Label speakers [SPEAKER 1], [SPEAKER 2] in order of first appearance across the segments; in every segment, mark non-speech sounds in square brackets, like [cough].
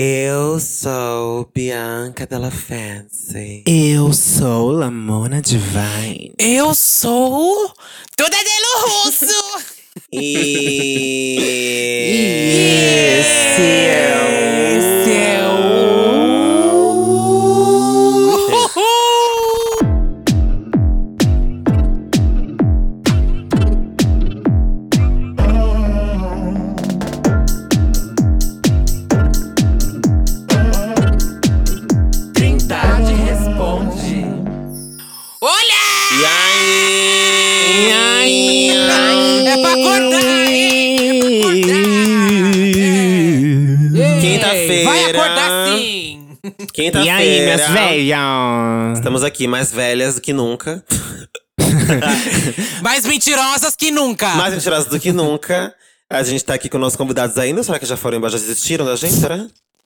[SPEAKER 1] Eu sou Bianca Della Fancy.
[SPEAKER 2] Eu sou Lamona Divine.
[SPEAKER 3] Eu sou Duda Delo Russo. [laughs]
[SPEAKER 1] E.
[SPEAKER 2] Esse é
[SPEAKER 1] Quinta-feira.
[SPEAKER 2] E aí, minhas velhas?
[SPEAKER 1] Estamos aqui mais velhas do que nunca. [laughs]
[SPEAKER 3] Mais mentirosas que nunca.
[SPEAKER 1] mais mentirosas do que nunca. A gente tá aqui com nossos convidados ainda. Será que já foram embora? Já desistiram da gente? Será?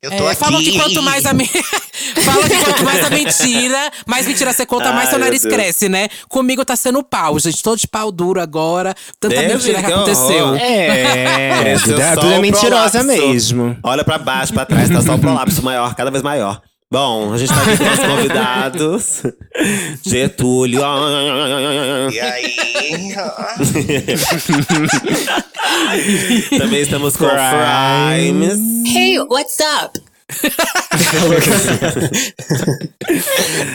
[SPEAKER 4] Eu tô
[SPEAKER 3] É,
[SPEAKER 4] aqui.
[SPEAKER 3] falam que quanto mais a me... [laughs] falam que quanto mais a mentira, mais mentira você conta, mais
[SPEAKER 1] Ai,
[SPEAKER 3] seu nariz
[SPEAKER 1] Deus.
[SPEAKER 3] cresce, né? Comigo tá sendo pau, gente. Tô de pau duro agora. Tanta
[SPEAKER 1] Deus,
[SPEAKER 3] mentira que
[SPEAKER 1] que
[SPEAKER 3] aconteceu.
[SPEAKER 1] horror. [laughs]
[SPEAKER 2] É,
[SPEAKER 1] Cresceu
[SPEAKER 2] tudo, é mentirosa
[SPEAKER 1] prolapso.
[SPEAKER 2] mesmo.
[SPEAKER 1] Olha pra baixo, pra trás, tá só o prolapso maior, cada vez maior. Bom, a gente tá aqui com nossos [laughs] convidados. Getúlio.
[SPEAKER 4] E aí? [laughs]
[SPEAKER 1] Também estamos com.
[SPEAKER 2] Frimes.
[SPEAKER 5] Hey, what's up?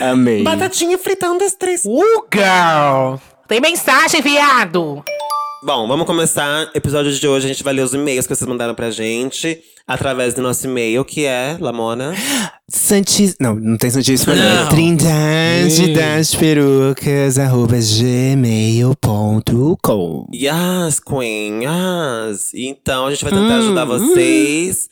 [SPEAKER 5] [laughs]
[SPEAKER 2] Amei.
[SPEAKER 1] Batatinha fritando das três.
[SPEAKER 3] Uh, girl! Tem mensagem, viado!
[SPEAKER 1] Bom, vamos começar. Episódio de hoje, a gente vai ler os e-mails que vocês mandaram pra gente. Através do nosso e-mail, que é, Lamona.
[SPEAKER 2] Santis... Não, não tem Santíssima.
[SPEAKER 3] Não.
[SPEAKER 2] Não. Trindade das perucas, arroba gmail.com.
[SPEAKER 1] Yes, Queen, yes. Então, a gente vai tentar ajudar vocês.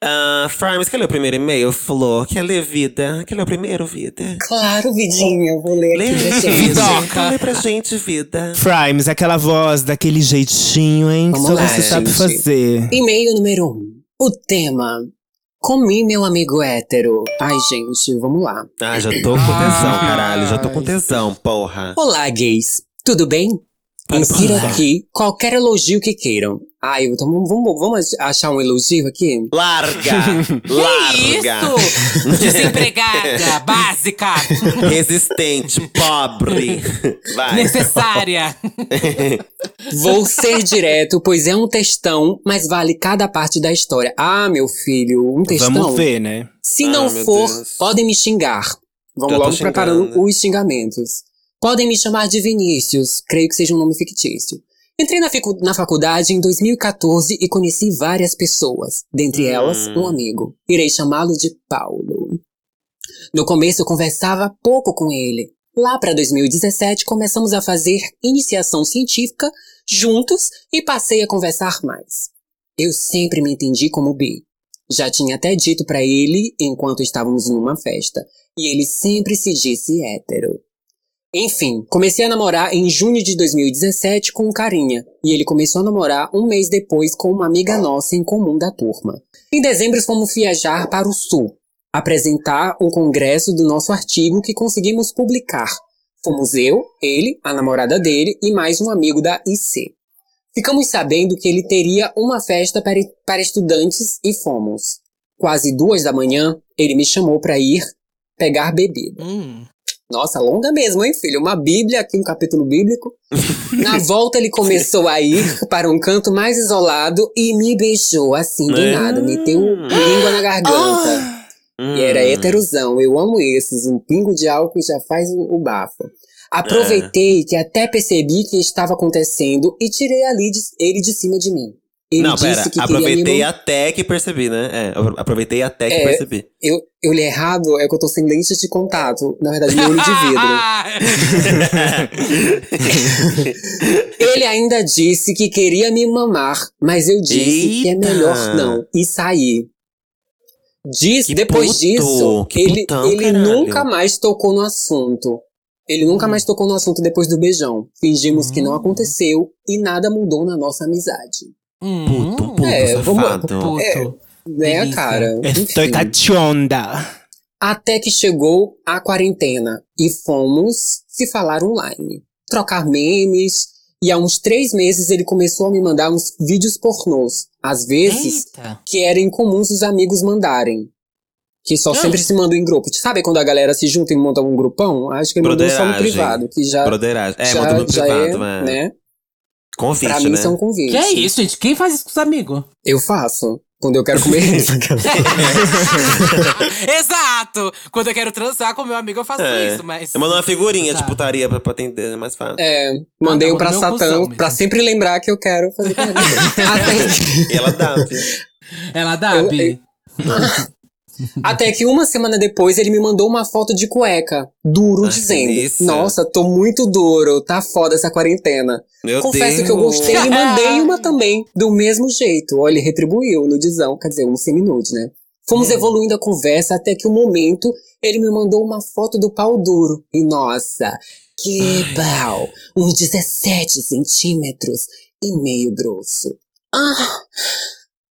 [SPEAKER 1] Ah, Frimes, quer ler o primeiro e-mail? Flor, quer ler vida? Quer ler o primeiro, vida?
[SPEAKER 5] Claro, Vidinha, eu vou ler
[SPEAKER 1] Lê,
[SPEAKER 5] aqui gente.
[SPEAKER 3] Vidoca.
[SPEAKER 1] Lê pra gente, vida.
[SPEAKER 2] Frimes, aquela voz, daquele jeitinho, hein?
[SPEAKER 5] Vamos
[SPEAKER 2] só
[SPEAKER 5] lá,
[SPEAKER 2] você sabe
[SPEAKER 5] gente.
[SPEAKER 2] fazer.
[SPEAKER 5] E-mail número 1. Um. O tema. Comi meu amigo hétero. Ai, gente, vamos lá.
[SPEAKER 1] Ah, já tô com tesão, caralho. Já tô com tesão, porra.
[SPEAKER 5] Olá, gays. Tudo bem? Insira aqui qualquer elogio que queiram. Ai, então vamos, vamos, achar um elogio aqui?
[SPEAKER 1] Larga! [laughs] larga!
[SPEAKER 3] Isso! [laughs] Desempregada, básica,
[SPEAKER 1] Resistente, pobre. Vai.
[SPEAKER 3] necessária. [laughs]
[SPEAKER 5] Vou ser direto, pois é um textão, mas vale cada parte da história. Ah, meu filho, um textão.
[SPEAKER 2] Vamos ver, né?
[SPEAKER 5] Se
[SPEAKER 1] Ah,
[SPEAKER 5] não
[SPEAKER 1] meu
[SPEAKER 5] for,
[SPEAKER 1] Deus.
[SPEAKER 5] podem me xingar. Vamos
[SPEAKER 1] Já
[SPEAKER 5] logo preparando os xingamentos. Podem me chamar de Vinícius, creio que seja um nome fictício. Entrei na, ficu- na faculdade em 2014 e conheci várias pessoas, dentre
[SPEAKER 1] Hum.
[SPEAKER 5] elas um amigo. Irei chamá-lo de Paulo. No começo eu conversava pouco com ele. Lá para 2017 começamos a fazer iniciação científica juntos e passei a conversar mais. Eu sempre me entendi como bi. Já tinha até dito pra ele enquanto estávamos numa festa, e ele sempre se disse hétero. Enfim, comecei a namorar em junho de 2017 com um carinha, e ele começou a namorar um mês depois com uma amiga nossa em comum da turma. Em dezembro fomos viajar para o sul, apresentar um congresso do nosso artigo que conseguimos publicar. Fomos eu, ele, a namorada dele e mais um amigo da IC. Ficamos sabendo que ele teria uma festa para, para estudantes e fomos. Quase duas da manhã, ele me chamou para ir pegar bebida.
[SPEAKER 3] Hum.
[SPEAKER 5] Nossa, longa mesmo, hein, filho? Uma bíblia aqui, um capítulo bíblico. [laughs] Na volta, ele começou a ir para um canto mais isolado e me beijou assim do
[SPEAKER 1] É.
[SPEAKER 5] nada. Meteu língua na garganta. E era
[SPEAKER 1] Hum.
[SPEAKER 5] heterosão. Eu amo esses. Um pingo de álcool já faz o, bafo. Aproveitei que até percebi que estava acontecendo e tirei ali ele de cima de mim. Ele
[SPEAKER 1] Não,
[SPEAKER 5] disse
[SPEAKER 1] pera. Aproveitei até que percebi, né? É, apro- aproveitei até que
[SPEAKER 5] É.
[SPEAKER 1] percebi.
[SPEAKER 5] Eu, eu li errado, é que eu tô sem lentes de contato. Na verdade, meu olho de vidro. [laughs] Ele ainda disse que queria me mamar, mas eu disse que é
[SPEAKER 1] Eita!
[SPEAKER 5] melhor não e sair. Diz,
[SPEAKER 1] Que
[SPEAKER 5] depois
[SPEAKER 1] puto,
[SPEAKER 5] disso, ele,
[SPEAKER 1] putão,
[SPEAKER 5] ele
[SPEAKER 1] caralho.
[SPEAKER 5] nunca mais tocou no assunto. Ele nunca mais tocou no assunto depois do beijão. Fingimos que não
[SPEAKER 1] Hum.
[SPEAKER 5] aconteceu e nada mudou na nossa amizade.
[SPEAKER 3] Hum.
[SPEAKER 1] Puto, puto,
[SPEAKER 5] É, vamos-
[SPEAKER 1] safado.
[SPEAKER 3] Puto.
[SPEAKER 5] Né,
[SPEAKER 3] Delícia.
[SPEAKER 5] cara?
[SPEAKER 2] Estou cachonda.
[SPEAKER 5] Até que chegou a quarentena e fomos se falar online, trocar memes. E há uns três meses ele começou a me mandar uns vídeos pornôs. Às vezes,
[SPEAKER 3] Eita.
[SPEAKER 5] que era incomum os amigos mandarem. Que só
[SPEAKER 3] Ah.
[SPEAKER 5] sempre se mandam em grupo. Sabe quando a galera se junta e monta um grupão? Acho que ele mandou só no privado, que já,
[SPEAKER 1] Broderagem. É,
[SPEAKER 5] já,
[SPEAKER 1] no
[SPEAKER 5] já
[SPEAKER 1] privado,
[SPEAKER 5] é,
[SPEAKER 1] é.
[SPEAKER 5] né?
[SPEAKER 1] Convite,
[SPEAKER 5] Pra mim,
[SPEAKER 1] né?
[SPEAKER 5] isso é um convite.
[SPEAKER 3] Que é isso, gente? Quem faz isso com os amigos?
[SPEAKER 5] Eu faço. Quando eu quero comer [laughs] isso. [laughs]
[SPEAKER 3] Exato! Quando eu quero transar com meu amigo, eu faço
[SPEAKER 1] É.
[SPEAKER 3] isso, mas.
[SPEAKER 1] Eu mando uma figurinha de putaria pra, pra atender, é mais fácil.
[SPEAKER 5] É, mandei
[SPEAKER 3] Ah,
[SPEAKER 5] um pra Satã pra sempre lembrar que eu quero fazer [laughs] com ele. Até,
[SPEAKER 1] E ela dá, filho.
[SPEAKER 3] Ela dá,
[SPEAKER 5] Eu-
[SPEAKER 3] Bi.
[SPEAKER 5] Até que uma semana depois ele me mandou uma foto de cueca, duro,
[SPEAKER 1] Ai,
[SPEAKER 5] dizendo:
[SPEAKER 1] delícia.
[SPEAKER 5] Nossa, tô muito duro, tá foda essa quarentena.
[SPEAKER 1] Meu
[SPEAKER 5] Confesso
[SPEAKER 1] Deus.
[SPEAKER 5] que eu gostei e mandei uma [laughs] também, do mesmo jeito. Olha, ele retribuiu no dizão, quer dizer, um seminude, né? Fomos evoluindo a conversa até que um momento ele me mandou uma foto do pau duro. E nossa, que pau! Uns 17 centímetros e meio grosso. Ah!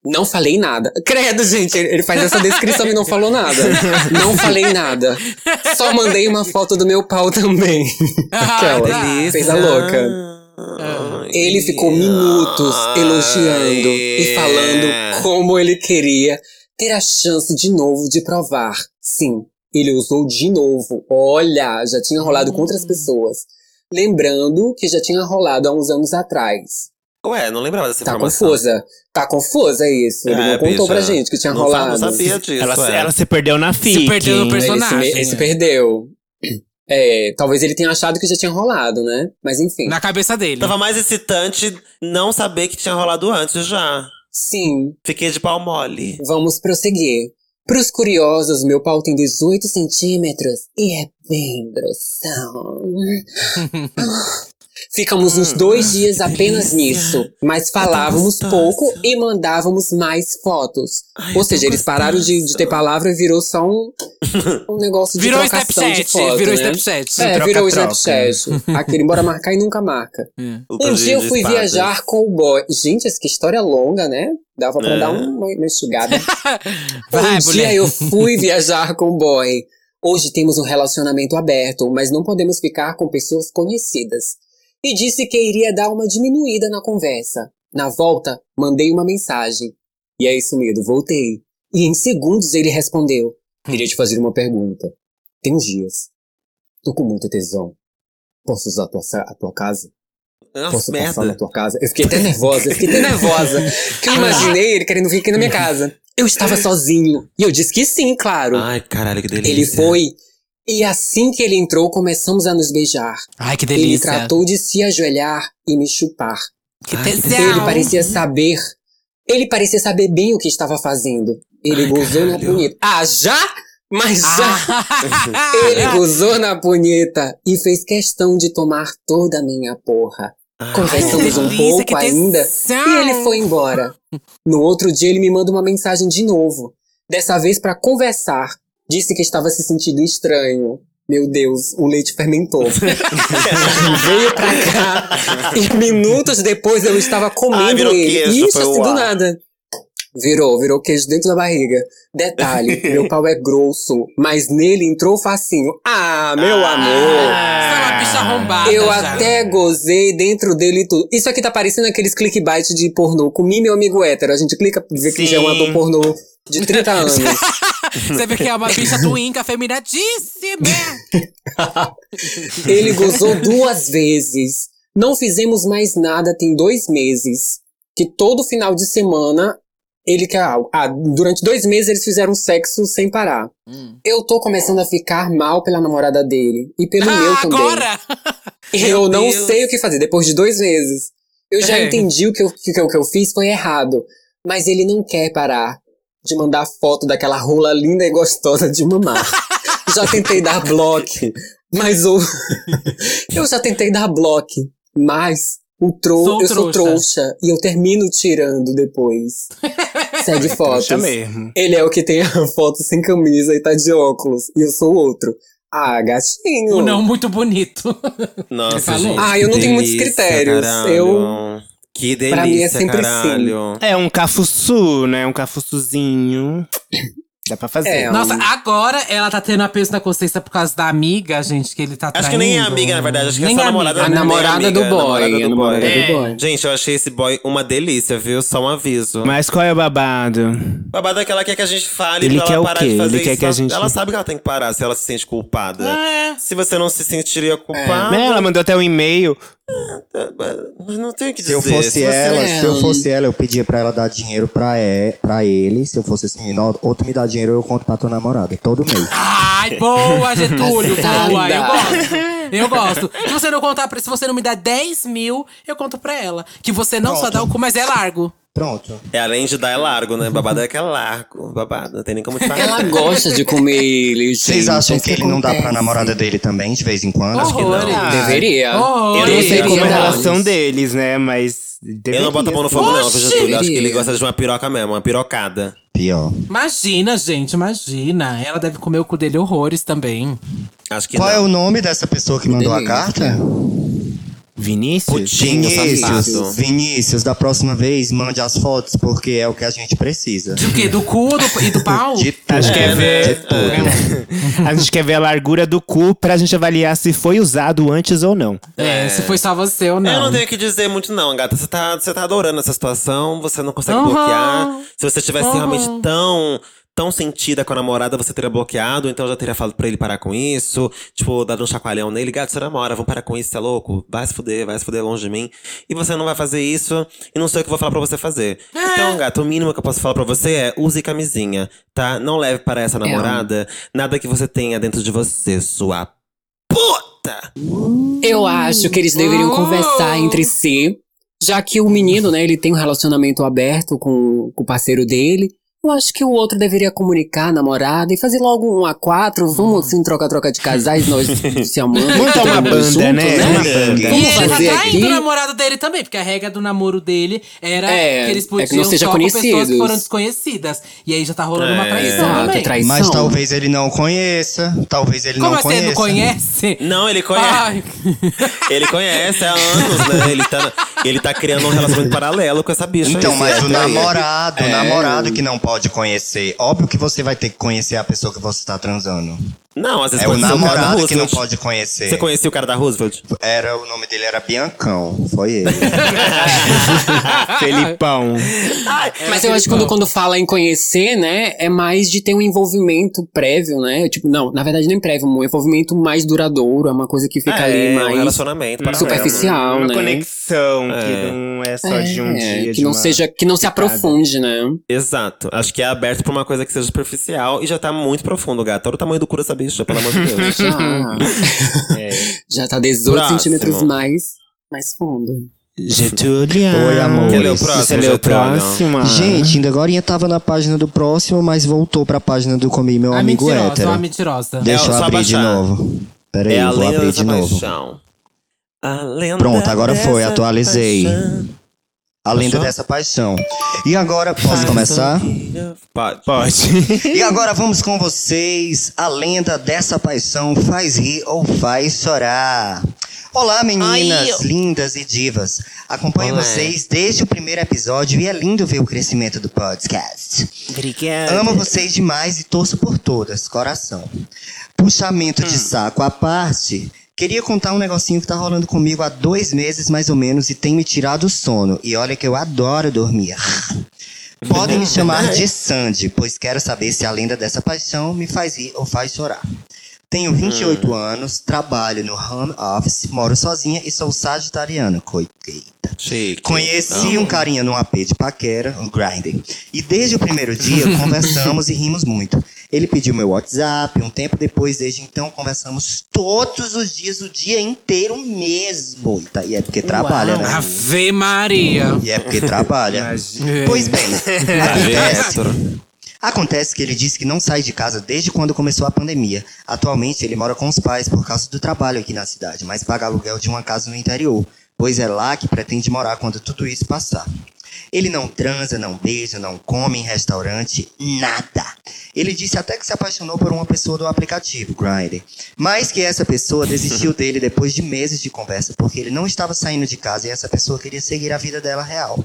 [SPEAKER 5] Não falei nada. [laughs] Credo, gente, ele faz essa descrição e não falou nada. Não falei nada. Só mandei uma foto do meu pau também.
[SPEAKER 3] Ah,
[SPEAKER 5] Aquela. Fez a louca.
[SPEAKER 1] Ai.
[SPEAKER 5] Ele ficou minutos elogiando
[SPEAKER 1] Ai.
[SPEAKER 5] e falando como ele queria ter a chance de novo de provar. Sim, ele usou de novo. Olha, já tinha rolado com outras pessoas. Lembrando que já tinha rolado há uns anos atrás.
[SPEAKER 1] Ué, não lembrava dessa
[SPEAKER 5] Tá
[SPEAKER 1] informação.
[SPEAKER 5] confusa. Tá confusa isso. Ele
[SPEAKER 1] É,
[SPEAKER 5] não contou
[SPEAKER 1] bicha.
[SPEAKER 5] pra gente que tinha
[SPEAKER 1] Não,
[SPEAKER 5] rolado.
[SPEAKER 1] Não sabia disso.
[SPEAKER 2] Ela,
[SPEAKER 1] é.
[SPEAKER 2] ela se perdeu na FIC.
[SPEAKER 3] perdeu no
[SPEAKER 2] hein?
[SPEAKER 3] perso-
[SPEAKER 5] Ele se,
[SPEAKER 3] personagem,
[SPEAKER 5] ele se perdeu. É, talvez ele tenha achado que já tinha rolado, né? Mas enfim.
[SPEAKER 3] Na cabeça dele.
[SPEAKER 1] Tava mais excitante não saber que tinha rolado antes já.
[SPEAKER 5] Sim,
[SPEAKER 1] Fiquei de pau mole.
[SPEAKER 5] Vamos prosseguir. Pros curiosos, meu pau tem 18 centímetros e é bem grossão. [laughs] Ficamos uns dois dias apenas nisso, mas falávamos pouco e mandávamos mais fotos.
[SPEAKER 1] Ai,
[SPEAKER 5] Ou seja, eles pararam de, de ter palavra e virou só um, [laughs] um negócio de
[SPEAKER 3] Virou
[SPEAKER 5] trocação de foto,
[SPEAKER 3] virou
[SPEAKER 5] né?
[SPEAKER 3] Snapchat.
[SPEAKER 5] É,
[SPEAKER 2] Troca,
[SPEAKER 5] virou o
[SPEAKER 2] troca.
[SPEAKER 5] Snapchat. Aquele bora [laughs] marcar e nunca marca.
[SPEAKER 1] Luta
[SPEAKER 5] Um dia eu fui
[SPEAKER 1] espadas.
[SPEAKER 5] viajar com o boy. Gente, essa que história longa, né? Dava pra
[SPEAKER 1] É.
[SPEAKER 5] dar uma investigada. [laughs]
[SPEAKER 3] Vai,
[SPEAKER 5] um dia
[SPEAKER 3] mulher.
[SPEAKER 5] eu fui viajar com o boy. Hoje temos um relacionamento aberto, mas não podemos ficar com pessoas conhecidas. E disse que iria dar uma diminuída na conversa. Na volta, mandei uma mensagem. E é isso mesmo, voltei. E em segundos ele respondeu: Queria te fazer uma pergunta. Tem uns dias. Tô com muita tesão. Posso usar a tua, a tua casa?
[SPEAKER 1] Nossa,
[SPEAKER 5] Posso passar na
[SPEAKER 1] merda.
[SPEAKER 5] tua casa? Eu fiquei até nervosa, eu fiquei até [laughs] nervosa. Porque eu imaginei ele querendo vir aqui na minha [laughs] casa. Eu estava sozinho. E eu disse que sim, claro.
[SPEAKER 1] Ai, caralho, que delícia.
[SPEAKER 5] ele foi. E assim que ele entrou, começamos a nos beijar.
[SPEAKER 3] Ai, que
[SPEAKER 5] Ele
[SPEAKER 3] delícia.
[SPEAKER 5] tratou de se ajoelhar e me chupar.
[SPEAKER 3] Que tesão.
[SPEAKER 5] Ele parecia saber. Ele parecia saber bem o que estava fazendo. Ele
[SPEAKER 1] Ai,
[SPEAKER 5] gozou na punheta. Ah, já? Mas já!
[SPEAKER 3] Ah. [laughs]
[SPEAKER 5] Ele gozou na punheta e fez questão de tomar toda a minha porra.
[SPEAKER 1] Ai,
[SPEAKER 5] Conversamos um pouco ainda e ele foi embora. No outro dia ele me manda uma mensagem de novo. Dessa vez pra conversar. Disse que estava se sentindo estranho. Meu Deus, o leite fermentou. [laughs] Veio pra cá e minutos depois eu estava comendo
[SPEAKER 1] Ai, virou
[SPEAKER 5] ele.
[SPEAKER 1] queijo,
[SPEAKER 5] Isso
[SPEAKER 1] foi
[SPEAKER 5] assim do nada. Virou, virou queijo dentro da barriga. Detalhe, [laughs] meu pau é grosso, mas nele entrou facinho. Ah, meu amor!
[SPEAKER 3] Você é uma bicha arrombada.
[SPEAKER 5] Eu
[SPEAKER 3] já.
[SPEAKER 5] até gozei dentro dele e tudo. Isso aqui tá parecendo aqueles clickbait de pornô. Comi meu amigo hétero. A gente clica pra ver que já é um ator pornô de 30 [laughs] anos. [laughs]
[SPEAKER 3] Você vê que é uma bicha do Inca feminadíssima.
[SPEAKER 5] Ele gozou duas vezes. Não fizemos mais nada tem dois meses. Que todo final de semana ele quer. Ah, durante dois meses eles fizeram sexo sem parar.
[SPEAKER 3] Hum.
[SPEAKER 5] Eu tô começando a ficar mal pela namorada dele. E pelo meu
[SPEAKER 3] Ah,
[SPEAKER 5] também.
[SPEAKER 3] agora!
[SPEAKER 5] Eu não
[SPEAKER 1] Deus.
[SPEAKER 5] sei o que fazer, depois de dois meses. Eu já
[SPEAKER 3] É.
[SPEAKER 5] entendi o que eu, que, o que eu fiz foi errado. Mas ele não quer parar de mandar foto daquela rola linda e gostosa de mamar. [laughs] já tentei dar bloco, mas o. [laughs] eu já tentei dar bloco, mas o tro...
[SPEAKER 3] Sou
[SPEAKER 5] eu sou
[SPEAKER 3] trouxa.
[SPEAKER 5] trouxa e eu termino tirando depois. [laughs] Segue fotos.
[SPEAKER 2] Trouxa mesmo.
[SPEAKER 5] Ele é o que tem a foto sem camisa e tá de óculos. E eu sou o outro. Ah, gatinho.
[SPEAKER 3] O não muito bonito.
[SPEAKER 1] Nossa, gente.
[SPEAKER 5] Ah, eu não tenho muitos critérios.
[SPEAKER 1] caralho.
[SPEAKER 5] Eu-
[SPEAKER 1] Que delícia,
[SPEAKER 5] Pra mim é sempre
[SPEAKER 1] caralho.
[SPEAKER 2] É um cafuçu, né? Um cafuçuzinho. [coughs] Dá pra fazer.
[SPEAKER 5] É,
[SPEAKER 3] Nossa, agora ela tá tendo apeso na consciência por causa da amiga, gente, que ele tá
[SPEAKER 1] Acho que nem é
[SPEAKER 3] traindo.
[SPEAKER 1] amiga, na verdade. Acho que
[SPEAKER 3] Nem
[SPEAKER 1] é só
[SPEAKER 3] amiga.
[SPEAKER 1] namorada
[SPEAKER 5] A namorada
[SPEAKER 1] amiga,
[SPEAKER 5] do boy,
[SPEAKER 1] namorada
[SPEAKER 5] a namorada
[SPEAKER 3] do
[SPEAKER 5] boy.
[SPEAKER 1] Gente, eu achei esse boy uma delícia, viu? Só um aviso.
[SPEAKER 2] Mas qual é o babado?
[SPEAKER 1] Babado é que ela quer que a gente fale
[SPEAKER 2] Ele
[SPEAKER 1] pra
[SPEAKER 2] quer
[SPEAKER 1] ela
[SPEAKER 2] o
[SPEAKER 1] parar
[SPEAKER 2] quê?
[SPEAKER 1] de fazer
[SPEAKER 2] Ele quer
[SPEAKER 1] isso.
[SPEAKER 2] que a gente-
[SPEAKER 1] Ela sabe que ela tem que parar se ela se sente culpada.
[SPEAKER 3] É.
[SPEAKER 1] Se você não se sentiria culpada.
[SPEAKER 2] Né, Ela mandou até um e-mail.
[SPEAKER 1] Mas não tem o que
[SPEAKER 4] Se
[SPEAKER 1] dizer.
[SPEAKER 4] eu fosse
[SPEAKER 1] você-
[SPEAKER 4] ela,
[SPEAKER 5] é-
[SPEAKER 4] se eu fosse ela, eu pedia pra ela dar dinheiro pra, e, pra ele. Se eu fosse assim, "Não, ou tu me dá dinheiro, eu conto pra tua namorada. Todo mês.
[SPEAKER 3] Ai, boa, [laughs] Getúlio,
[SPEAKER 5] Passada.
[SPEAKER 3] boa. Eu gosto. Eu gosto. Se você não contar, pra- se você não me dá 10 mil, eu conto pra ela. Que você não só
[SPEAKER 4] Pronto.
[SPEAKER 3] dá o cu, mas é largo.
[SPEAKER 4] Pronto.
[SPEAKER 1] É, além de dar, é largo, né? Babado é que é largo. Babado, não tem nem como te falar.
[SPEAKER 5] Ela gosta de comer ele, gente.
[SPEAKER 4] Vocês acham
[SPEAKER 5] isso
[SPEAKER 4] que ele não dá pra
[SPEAKER 5] acontece.
[SPEAKER 4] namorada dele também, de vez em quando?
[SPEAKER 1] Acho que não.
[SPEAKER 5] Deveria.
[SPEAKER 2] Eu não sei como é a
[SPEAKER 5] dar.
[SPEAKER 2] relação deles, né? Mas.
[SPEAKER 1] Eu
[SPEAKER 2] deveria.
[SPEAKER 1] não boto a mão no fogo, não, viu, Getúlio? Acho que ele gosta de uma piroca mesmo, uma pirocada.
[SPEAKER 4] Pior.
[SPEAKER 3] Imagina, gente, imagina. Ela deve comer o cu dele horrores também.
[SPEAKER 1] Acho que
[SPEAKER 4] Qual
[SPEAKER 1] não.
[SPEAKER 4] é o nome dessa pessoa que mandou a carta?
[SPEAKER 2] Vinícius?
[SPEAKER 1] Putinho,
[SPEAKER 4] Vinícius. Vinícius, da próxima vez, mande as fotos, porque é o que a gente precisa.
[SPEAKER 3] De o quê? Do cu do- e do [laughs] pau?
[SPEAKER 4] De tudo.
[SPEAKER 2] Acho que é
[SPEAKER 4] de
[SPEAKER 2] ver.
[SPEAKER 4] tudo. [laughs]
[SPEAKER 2] A gente quer ver a largura do cu pra gente avaliar se foi usado antes ou não.
[SPEAKER 3] É, se foi só você ou não.
[SPEAKER 1] Eu não tenho o que dizer muito, não, gata. Você tá, você tá adorando essa situação, você não consegue
[SPEAKER 3] Aham.
[SPEAKER 1] bloquear. Se você tivesse
[SPEAKER 3] Aham.
[SPEAKER 1] realmente tão. Tão sentida com a namorada, você teria bloqueado, então eu já teria falado pra ele parar com isso. Tipo, dado um chacoalhão nele, gato, você namora, vamos parar com isso, você é louco? Vai se fuder, vai se fuder longe de mim. E você não vai fazer isso, e não sei o que eu vou falar pra você fazer. Então, gato, o mínimo que eu posso falar pra você é use camisinha, tá? Não leve para essa namorada nada que você tenha dentro de você, sua puta!
[SPEAKER 5] Eu acho que eles deveriam
[SPEAKER 3] Oh.
[SPEAKER 5] conversar entre si, já que o menino, né, ele tem um relacionamento aberto com, com o parceiro dele. Eu acho que o outro deveria comunicar a namorada e fazer logo um a quatro. Vamos assim, troca-troca de casais, nós [laughs] se amando.
[SPEAKER 2] Montar uma
[SPEAKER 5] todo mundo
[SPEAKER 2] banda,
[SPEAKER 5] junto,
[SPEAKER 2] né? Uma banda.
[SPEAKER 3] E
[SPEAKER 5] Vamos
[SPEAKER 3] ele tá
[SPEAKER 5] fazer
[SPEAKER 3] traindo
[SPEAKER 5] aqui.
[SPEAKER 3] o namorado dele também, porque a regra do namoro dele era
[SPEAKER 5] É,
[SPEAKER 3] que eles
[SPEAKER 5] é
[SPEAKER 3] podiam
[SPEAKER 5] que não seja
[SPEAKER 3] só com pessoas que foram desconhecidas. E aí já tá rolando uma
[SPEAKER 1] É.
[SPEAKER 3] traição
[SPEAKER 5] Exato,
[SPEAKER 3] também.
[SPEAKER 5] traição.
[SPEAKER 4] Mas talvez ele não conheça. Talvez ele
[SPEAKER 3] Como
[SPEAKER 4] não
[SPEAKER 3] assim,
[SPEAKER 4] conheça.
[SPEAKER 3] não conhece?
[SPEAKER 1] Não, ele conhece.
[SPEAKER 3] Ai.
[SPEAKER 1] Ele conhece há anos, né? Ele tá, ele tá criando um relacionamento paralelo com essa bicha.
[SPEAKER 4] Então,
[SPEAKER 1] aí,
[SPEAKER 4] mas o namorado, o
[SPEAKER 5] É.
[SPEAKER 4] namorado que não pode conhecer. Óbvio que você vai ter que conhecer a pessoa que você tá transando.
[SPEAKER 1] Não, às vezes
[SPEAKER 4] É o
[SPEAKER 1] pode ser o cara da
[SPEAKER 4] namorado que não
[SPEAKER 1] Roosevelt.
[SPEAKER 4] pode conhecer.
[SPEAKER 1] Você conhecia o cara da Roosevelt?
[SPEAKER 4] Era, o nome dele era Biancão. Foi ele. [laughs]
[SPEAKER 2] Felipão.
[SPEAKER 5] Mas eu acho que quando, quando fala em conhecer, né, é mais de ter um envolvimento prévio, né? Tipo, não, na verdade nem prévio, um envolvimento mais duradouro, é uma coisa que fica ali
[SPEAKER 1] é, um
[SPEAKER 5] mais
[SPEAKER 1] relacionamento paralelo.
[SPEAKER 5] superficial,
[SPEAKER 2] Uma
[SPEAKER 5] né?
[SPEAKER 2] conexão
[SPEAKER 1] É.
[SPEAKER 2] que não é só de um
[SPEAKER 5] É,
[SPEAKER 2] dia.
[SPEAKER 5] que não
[SPEAKER 2] uma
[SPEAKER 5] seja, que não se aprofunde, né?
[SPEAKER 1] Exato. Acho que é aberto pra uma coisa que seja superficial e já tá muito profundo, gato. Olha o tamanho do cu dessa bicha, pelo amor de Deus. [laughs]
[SPEAKER 5] Já, [laughs]
[SPEAKER 2] É.
[SPEAKER 5] já tá 18
[SPEAKER 1] Próximo.
[SPEAKER 5] centímetros mais, mais fundo.
[SPEAKER 2] Getúlia.
[SPEAKER 4] Oi, amor.
[SPEAKER 1] Quer ler o
[SPEAKER 4] Você
[SPEAKER 1] próximo?
[SPEAKER 2] Você lê o
[SPEAKER 1] Getúlio?
[SPEAKER 2] próximo?
[SPEAKER 4] Gente, ainda agora tava na página do próximo, mas voltou pra página do Comi, meu
[SPEAKER 3] A
[SPEAKER 4] amigo
[SPEAKER 3] mentirosa,
[SPEAKER 4] hétero.
[SPEAKER 3] a mentirosa.
[SPEAKER 4] Deixa
[SPEAKER 1] É,
[SPEAKER 4] eu abrir de novo. Pera aí,
[SPEAKER 1] é
[SPEAKER 4] vou abrir de novo. Pronto, agora foi, atualizei.
[SPEAKER 1] paixão.
[SPEAKER 4] A lenda
[SPEAKER 1] Achou?
[SPEAKER 4] dessa paixão. E agora, posso começar?
[SPEAKER 1] Pode.
[SPEAKER 2] Pode.
[SPEAKER 4] E agora vamos com vocês. A lenda dessa paixão faz rir ou faz chorar. Olá, meninas lindas e divas. Acompanho
[SPEAKER 1] Olá.
[SPEAKER 4] vocês desde o primeiro episódio e é lindo ver o crescimento do podcast.
[SPEAKER 2] Obrigada.
[SPEAKER 4] Amo vocês demais e torço por todas, coração. Puxamento de saco à parte, queria contar um negocinho que tá rolando comigo há dois meses mais ou menos e tem me tirado o sono. E olha que eu adoro dormir. [laughs] Podem me chamar de [laughs] Sandy, pois quero saber se a lenda dessa paixão me faz rir ou faz chorar. Tenho 28 anos, trabalho no home office, moro sozinha e sou sagitariana.
[SPEAKER 1] Chique.
[SPEAKER 4] Conheci um carinha num AP de paquera, um grinding. E desde o primeiro dia [laughs] conversamos e rimos muito. Ele pediu meu WhatsApp, um tempo depois, desde então, conversamos todos os dias, o dia inteiro mesmo. E tá- E é porque trabalha, né?
[SPEAKER 3] Ave Maria.
[SPEAKER 4] E é porque trabalha.
[SPEAKER 2] Imagina.
[SPEAKER 4] Pois bem, [laughs]
[SPEAKER 1] Ah,
[SPEAKER 4] acontece, acontece que ele disse que não sai de casa desde quando começou a pandemia. Atualmente, ele mora com os pais por causa do trabalho aqui na cidade, mas paga aluguel de uma casa no interior, pois é lá que pretende morar quando tudo isso passar. Ele não transa, não beija, não come em restaurante, nada. Ele disse até que se apaixonou por uma pessoa do aplicativo, Grindr. Mas que essa pessoa desistiu dele depois de meses de conversa, porque ele não estava saindo de casa e essa pessoa queria seguir a vida dela real.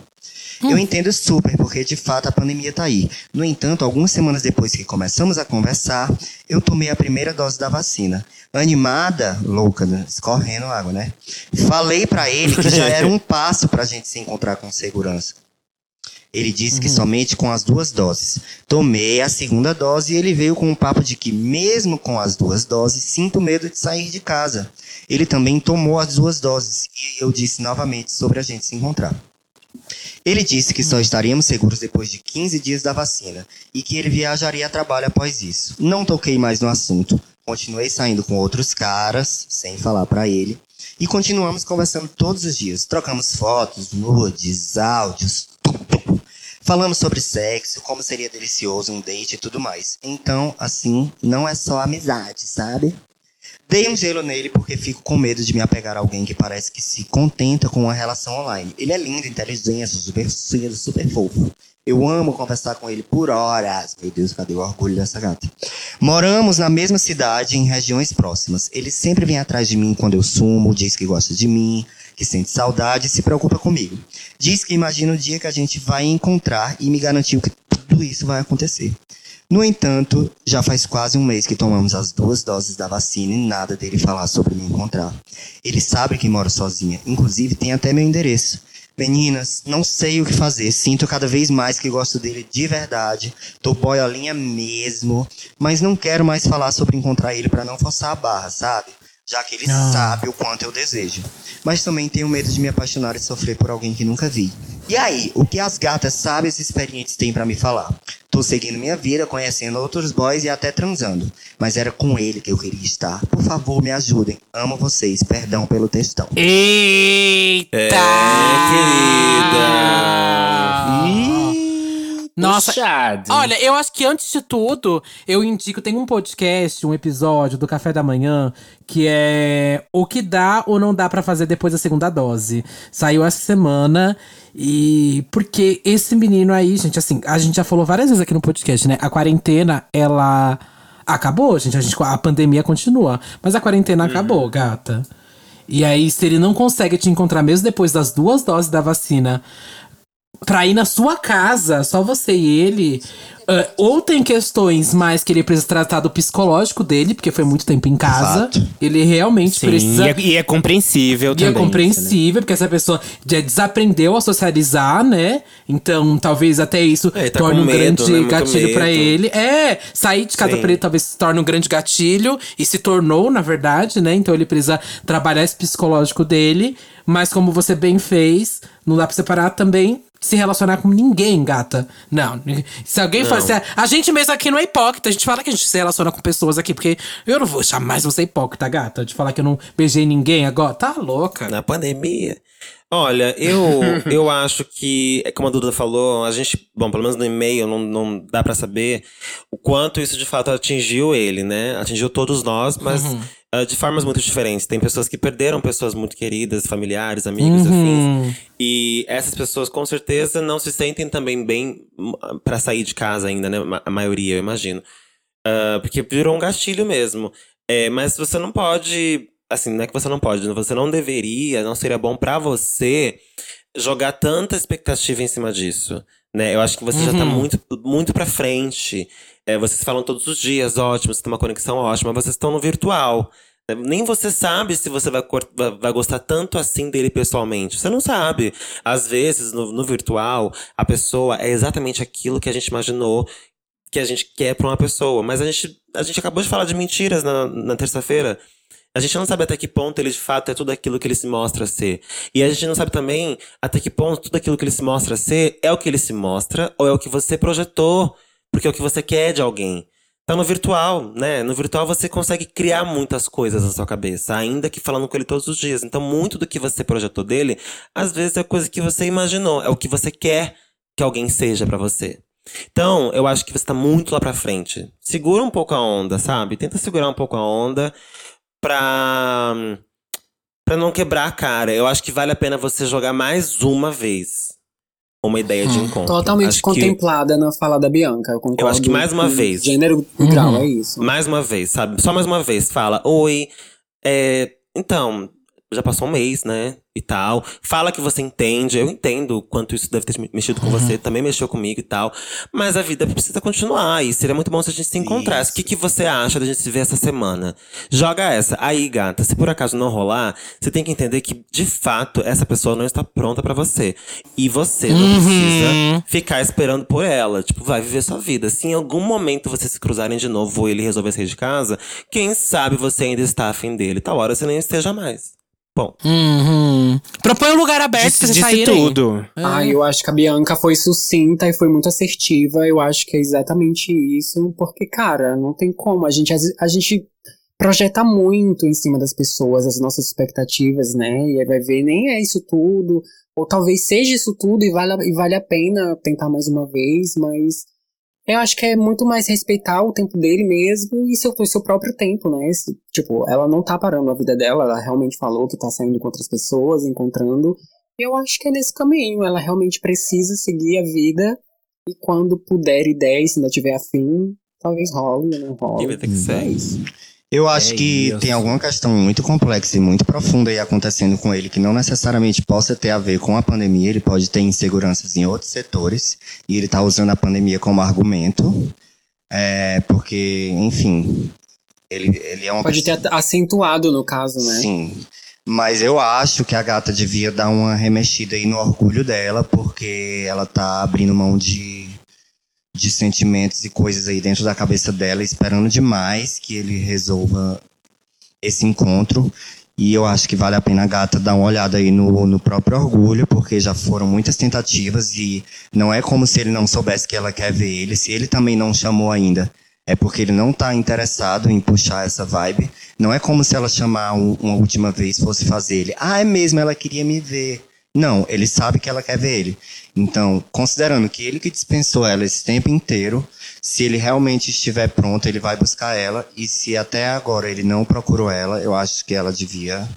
[SPEAKER 4] Eu entendo super, porque de fato a pandemia tá aí. No entanto, algumas semanas depois que começamos a conversar, eu tomei a primeira dose da vacina. Animada, louca, né? escorrendo água, né? Falei pra ele que já era [laughs] um passo pra gente se encontrar com segurança. Ele disse que somente com as duas doses. Tomei a segunda dose e ele veio com um papo de que, mesmo com as duas doses, sinto medo de sair de casa. Ele também tomou as duas doses e eu disse novamente sobre a gente se encontrar. Ele disse que só estaríamos seguros depois de 15 dias da vacina e que ele viajaria a trabalho após isso. Não toquei mais no assunto. Continuei saindo com outros caras, sem falar pra ele, e continuamos conversando todos os dias. Trocamos fotos, nudes, áudios. Falamos sobre sexo, como seria delicioso um date e tudo mais. Então, assim, não é só amizade, sabe? Dei um gelo nele porque fico com medo de me apegar a alguém que parece que se contenta com uma relação online. Ele é lindo, inteligente, super cedo, super fofo. Eu amo conversar com ele por horas. Meu Deus, cadê o orgulho dessa gata? Moramos na mesma cidade, em regiões próximas. Ele sempre vem atrás de mim quando eu sumo, diz que gosta de mim, que sente saudade e se preocupa comigo. Diz que imagina o dia que a gente vai encontrar e me garantiu que tudo isso vai acontecer. No entanto, já faz quase um mês que tomamos as duas doses da vacina e nada dele falar sobre me encontrar. Ele sabe que moro sozinha, inclusive tem até meu endereço. Meninas, não sei o que fazer. Sinto cada vez mais que gosto dele de verdade. Tô boiolinha mesmo. Mas não quero mais falar sobre encontrar ele pra não forçar a barra, sabe? Já que ele sabe o quanto eu desejo. Mas também tenho medo de me apaixonar e sofrer por alguém que nunca vi. E aí, o que as gatas sábias e experientes têm pra me falar? Tô seguindo minha vida, conhecendo outros boys e até transando. Mas era com ele que eu queria estar. Por favor, me ajudem. Amo vocês. Perdão pelo textão.
[SPEAKER 3] Eita!
[SPEAKER 1] É, querida.
[SPEAKER 3] Nossa,
[SPEAKER 2] Puxado.
[SPEAKER 3] Olha, eu acho que antes de tudo, eu indico, tem um podcast, um episódio do Café da Manhã, que é o que dá ou não dá pra fazer depois da segunda dose. Saiu essa semana e porque esse menino aí, gente, assim, a gente já falou várias vezes aqui no podcast, né? A quarentena, ela acabou, gente, a, gente, a pandemia continua, mas a quarentena acabou, gata. E aí, se ele não consegue te encontrar mesmo depois das duas doses da vacina, pra ir na sua casa, só você e ele. ah, ou tem questões mais que ele precisa tratar do psicológico dele, porque foi muito tempo em casa.
[SPEAKER 4] Fato.
[SPEAKER 3] Ele realmente
[SPEAKER 2] Sim,
[SPEAKER 3] precisa.
[SPEAKER 2] e, é, e é compreensível
[SPEAKER 3] E
[SPEAKER 2] também.
[SPEAKER 3] é compreensível, porque essa pessoa já desaprendeu a socializar, né? Então, talvez até isso
[SPEAKER 1] É, tá
[SPEAKER 3] torne um
[SPEAKER 1] medo,
[SPEAKER 3] grande
[SPEAKER 1] né?
[SPEAKER 3] Gatilho pra
[SPEAKER 1] medo.
[SPEAKER 3] ele. É, sair de casa
[SPEAKER 1] Sim.
[SPEAKER 3] pra ele talvez se torne um grande gatilho. E se tornou, na verdade, né? Então ele precisa trabalhar esse psicológico dele. Mas como você bem fez, não dá pra separar também se relacionar com ninguém, gata. Não. Se alguém se a- A gente mesmo aqui não é hipócrita. A gente fala que a gente se relaciona com pessoas aqui, porque eu não vou jamais você hipócrita, gata. De falar que eu não beijei ninguém agora. Tá louca.
[SPEAKER 1] Na pandemia. Olha, eu, [laughs] eu acho que, é como a Duda falou, a gente, bom, pelo menos no e-mail não, não dá pra saber o quanto isso de fato atingiu ele, né? Atingiu todos nós, mas ah, de formas muito diferentes. Tem pessoas que perderam pessoas muito queridas, familiares, amigos, afins. E essas pessoas com certeza não se sentem também bem hum, pra sair de casa ainda, né? A maioria, eu imagino. Ah, porque virou um gatilho mesmo. É, mas você não pode. Assim, não é que você não pode, você não deveria, não seria bom pra você jogar tanta expectativa em cima disso. Né? Eu acho que você já tá muito, muito pra frente. É, vocês falam todos os dias, ótimo, você tem uma conexão ótima, vocês estão no virtual. né? Nem você sabe se você vai- vai gostar tanto assim dele pessoalmente. Você não sabe. Às vezes, no, no virtual, a pessoa é exatamente aquilo que a gente imaginou que a gente quer pra uma pessoa. Mas a gente, a gente acabou de falar de mentiras na, na terça-feira. A gente não sabe até que ponto ele de fato é tudo aquilo que ele se mostra ser. E a gente não sabe também até que ponto tudo aquilo que ele se mostra ser é o que ele se mostra ou é o que você projetou, porque é o que você quer de alguém. Tá no virtual, né? No virtual você consegue criar muitas coisas na sua cabeça, ainda que falando com ele todos os dias. Então, muito do que você projetou dele, às vezes é coisa que você imaginou, é o que você quer que alguém seja pra você. Então, eu acho que você tá muito lá pra frente. Segura um pouco a onda, sabe? Tenta segurar um pouco a onda pra. pra não quebrar a cara. Eu acho que vale a pena você jogar mais uma vez uma ideia de encontro.
[SPEAKER 5] Totalmente
[SPEAKER 1] Acho que-
[SPEAKER 5] contemplada na fala da Bianca. Eu, concordo
[SPEAKER 1] Eu acho que mais uma vez.
[SPEAKER 5] Gênero e
[SPEAKER 3] Uhum.
[SPEAKER 5] grau, é isso.
[SPEAKER 1] Mais uma vez, sabe? Só mais uma vez. Fala, oi. é, então, já passou um mês, né? E tal. Fala que você entende. Eu entendo o quanto isso deve ter mexido com você. Também mexeu comigo e tal. Mas a vida precisa continuar. E seria muito bom se a gente se encontrasse. O que, que você acha da gente se ver essa semana? Joga essa. Aí, gata, se por acaso não rolar, você tem que entender que, de fato, essa pessoa não está pronta pra você. E você não precisa ficar esperando por ela. Tipo, vai viver sua vida. Se em algum momento vocês se cruzarem de novo ou ele resolver sair de casa, quem sabe você ainda está afim dele. Tal hora você nem esteja mais. Bom,
[SPEAKER 3] Uhum. Propõe um lugar aberto pra
[SPEAKER 2] Disse,
[SPEAKER 3] vocês
[SPEAKER 2] disse
[SPEAKER 3] saírem.
[SPEAKER 2] tudo.
[SPEAKER 3] É.
[SPEAKER 5] Ah, eu acho que a Bianca foi sucinta e foi muito assertiva. Eu acho que é exatamente isso. Porque, cara, não tem como. A gente, a gente projeta muito em cima das pessoas as nossas expectativas, né? E aí vai ver, nem é isso tudo. Ou talvez seja isso tudo e vale, e vale a pena tentar mais uma vez, mas eu acho que é muito mais respeitar o tempo dele mesmo e seu, seu próprio tempo, né? Esse- tipo, ela não tá parando a vida dela, ela realmente falou que tá saindo com outras pessoas, encontrando. Eu acho que é nesse caminho. Ela realmente precisa seguir a vida e quando puder e der, e se ainda tiver afim, talvez role, não role.
[SPEAKER 1] vai ter que ser?
[SPEAKER 5] É isso.
[SPEAKER 4] Eu acho
[SPEAKER 2] É
[SPEAKER 4] que
[SPEAKER 2] isso.
[SPEAKER 4] tem alguma questão muito complexa e muito profunda aí acontecendo com ele, que não necessariamente possa ter a ver com a pandemia, ele pode ter inseguranças em outros setores, e ele tá usando a pandemia como argumento, é, porque, enfim, ele, ele é uma
[SPEAKER 5] Pode
[SPEAKER 4] pessoa-
[SPEAKER 5] ter acentuado no caso, né?
[SPEAKER 4] Sim. Mas eu acho que a gata devia dar uma remexida aí no orgulho dela, porque ela tá abrindo mão de, de sentimentos e coisas aí dentro da cabeça dela, esperando demais que ele resolva esse encontro. E eu acho que vale a pena a gata dar uma olhada aí no, no próprio orgulho, porque já foram muitas tentativas e não é como se ele não soubesse que ela quer ver ele. Se ele também não chamou ainda, é porque ele não tá interessado em puxar essa vibe. Não é como se ela chamar um- uma última vez fosse fazer ele. Ah, é mesmo, ela queria me ver. Não, ele sabe que ela quer ver ele. Então, considerando que ele que dispensou ela esse tempo inteiro, se ele realmente estiver pronto, ele vai buscar ela. E se até agora ele não procurou ela, eu acho que ela devia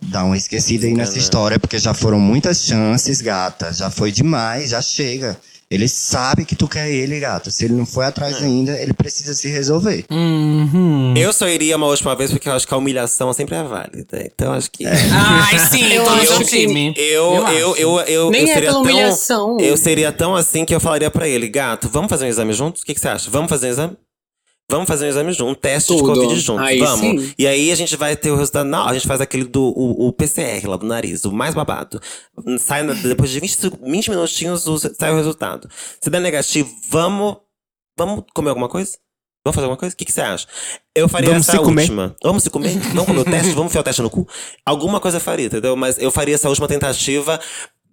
[SPEAKER 4] dar uma esquecida aí nessa
[SPEAKER 1] Desencanar.
[SPEAKER 4] história, porque já foram muitas chances, gata. Já foi demais, já chega. Ele sabe que tu quer ele, gata. Se ele não foi atrás ainda, ele precisa se resolver.
[SPEAKER 3] Uhum.
[SPEAKER 1] Eu só iria uma última vez porque eu acho que a humilhação sempre é válida. Então acho que.
[SPEAKER 3] Ai, sim,
[SPEAKER 5] Eu
[SPEAKER 3] eu
[SPEAKER 5] que-
[SPEAKER 3] time.
[SPEAKER 1] Eu, eu, eu, eu, eu,
[SPEAKER 5] Nem
[SPEAKER 1] eu
[SPEAKER 5] é
[SPEAKER 1] seria
[SPEAKER 5] pela
[SPEAKER 1] tão,
[SPEAKER 5] humilhação.
[SPEAKER 1] Eu seria tão assim que eu falaria pra ele, gato, vamos fazer um exame juntos? O que, que você acha? Vamos fazer um exame? Vamos fazer um exame junto, um teste
[SPEAKER 5] Tudo.
[SPEAKER 1] de Covid juntos.
[SPEAKER 5] Aí
[SPEAKER 1] vamos.
[SPEAKER 5] sim.
[SPEAKER 1] E aí a gente vai ter o resultado. Não, a gente faz aquele do o, o PCR lá do nariz, o mais babado. Sai na- depois de 20, 20 minutinhos o- sai o resultado. Se der negativo, vamos. Vamos comer alguma coisa? Vamos fazer alguma coisa? O que, que você acha? Eu faria
[SPEAKER 2] Vamos
[SPEAKER 1] essa
[SPEAKER 2] se comer.
[SPEAKER 1] última. Vamos se comer? Vamos comer o teste? Vamos enfiar o teste no cu? Alguma coisa eu faria, entendeu? Mas eu faria essa última tentativa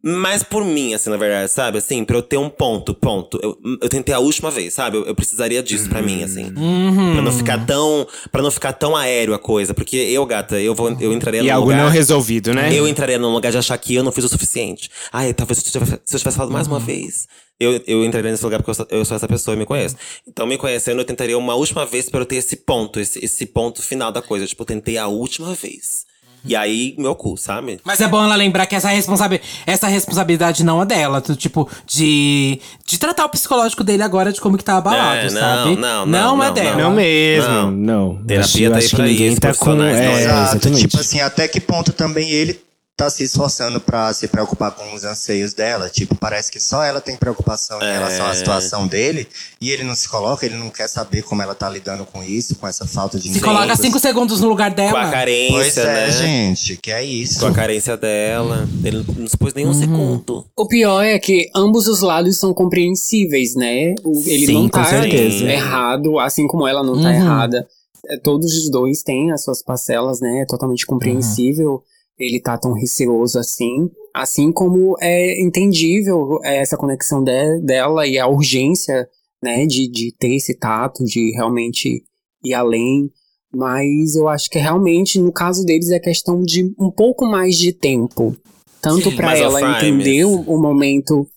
[SPEAKER 1] mais por mim, assim, na verdade, sabe? Assim, pra eu ter um ponto, ponto. Eu, eu tentei a última vez, sabe? Eu, eu precisaria disso pra mim, assim.
[SPEAKER 3] Uhum.
[SPEAKER 1] Pra não ficar tão. para não ficar tão aéreo a coisa. Porque eu, gata, eu, vou, eu entraria
[SPEAKER 2] E
[SPEAKER 1] num
[SPEAKER 2] algo
[SPEAKER 1] lugar.
[SPEAKER 2] não resolvido, né?
[SPEAKER 1] Eu entraria num lugar de achar que eu não fiz o suficiente. Ai, talvez se eu tivesse, se eu tivesse falado mais uma vez. Eu, eu entraria nesse lugar porque eu sou, eu sou essa pessoa e me conheço. Então, me conhecendo, eu tentaria uma última vez pra eu ter esse ponto, esse, esse ponto final da coisa. Tipo, eu tentei a última vez. E aí, meu cu, sabe?
[SPEAKER 3] Mas é bom ela lembrar que essa, responsabi essa responsabilidade não é dela. Tipo, de, de tratar o psicológico dele agora de como que tá abalado,
[SPEAKER 1] É, não,
[SPEAKER 3] sabe?
[SPEAKER 1] não, não,
[SPEAKER 3] é
[SPEAKER 1] não,
[SPEAKER 3] dela.
[SPEAKER 2] Não mesmo,
[SPEAKER 1] Não.
[SPEAKER 2] não.
[SPEAKER 1] Terapia
[SPEAKER 2] eu
[SPEAKER 1] tá aí
[SPEAKER 2] acho que
[SPEAKER 1] pra
[SPEAKER 2] ninguém
[SPEAKER 1] isso,
[SPEAKER 2] tá com.
[SPEAKER 1] profissionais, não
[SPEAKER 2] É,
[SPEAKER 1] é?
[SPEAKER 4] Exato.
[SPEAKER 2] exatamente.
[SPEAKER 4] Tipo assim, até que ponto também ele tá se esforçando pra se preocupar com os anseios dela. Tipo, parece que só ela tem preocupação em
[SPEAKER 1] É.
[SPEAKER 4] relação à situação dele. E ele não se coloca, ele não quer saber como ela tá lidando com isso, com essa falta de
[SPEAKER 3] Se coloca
[SPEAKER 4] encontros.
[SPEAKER 3] cinco segundos no lugar
[SPEAKER 1] Com
[SPEAKER 3] dela.
[SPEAKER 1] a carência,
[SPEAKER 4] Pois é,
[SPEAKER 1] né?
[SPEAKER 4] gente, que é isso.
[SPEAKER 1] Com a carência dela. Ele não se pôs nem um
[SPEAKER 3] Uhum.
[SPEAKER 1] segundo.
[SPEAKER 5] O pior é que ambos os lados são compreensíveis, né? Ele
[SPEAKER 2] Sim,
[SPEAKER 5] não
[SPEAKER 2] com
[SPEAKER 5] tá errado, assim como ela não tá
[SPEAKER 3] Uhum.
[SPEAKER 5] errada. É, Todos os dois têm as suas parcelas, né? É totalmente compreensível ele tá tão receoso assim. Assim como é entendível é, essa conexão de- dela e a urgência, né? De, de ter esse tato, de realmente ir além. Mas eu acho que realmente, no caso deles, é questão de um pouco mais de tempo. Tanto
[SPEAKER 1] ó,
[SPEAKER 5] ela entender o, o momento.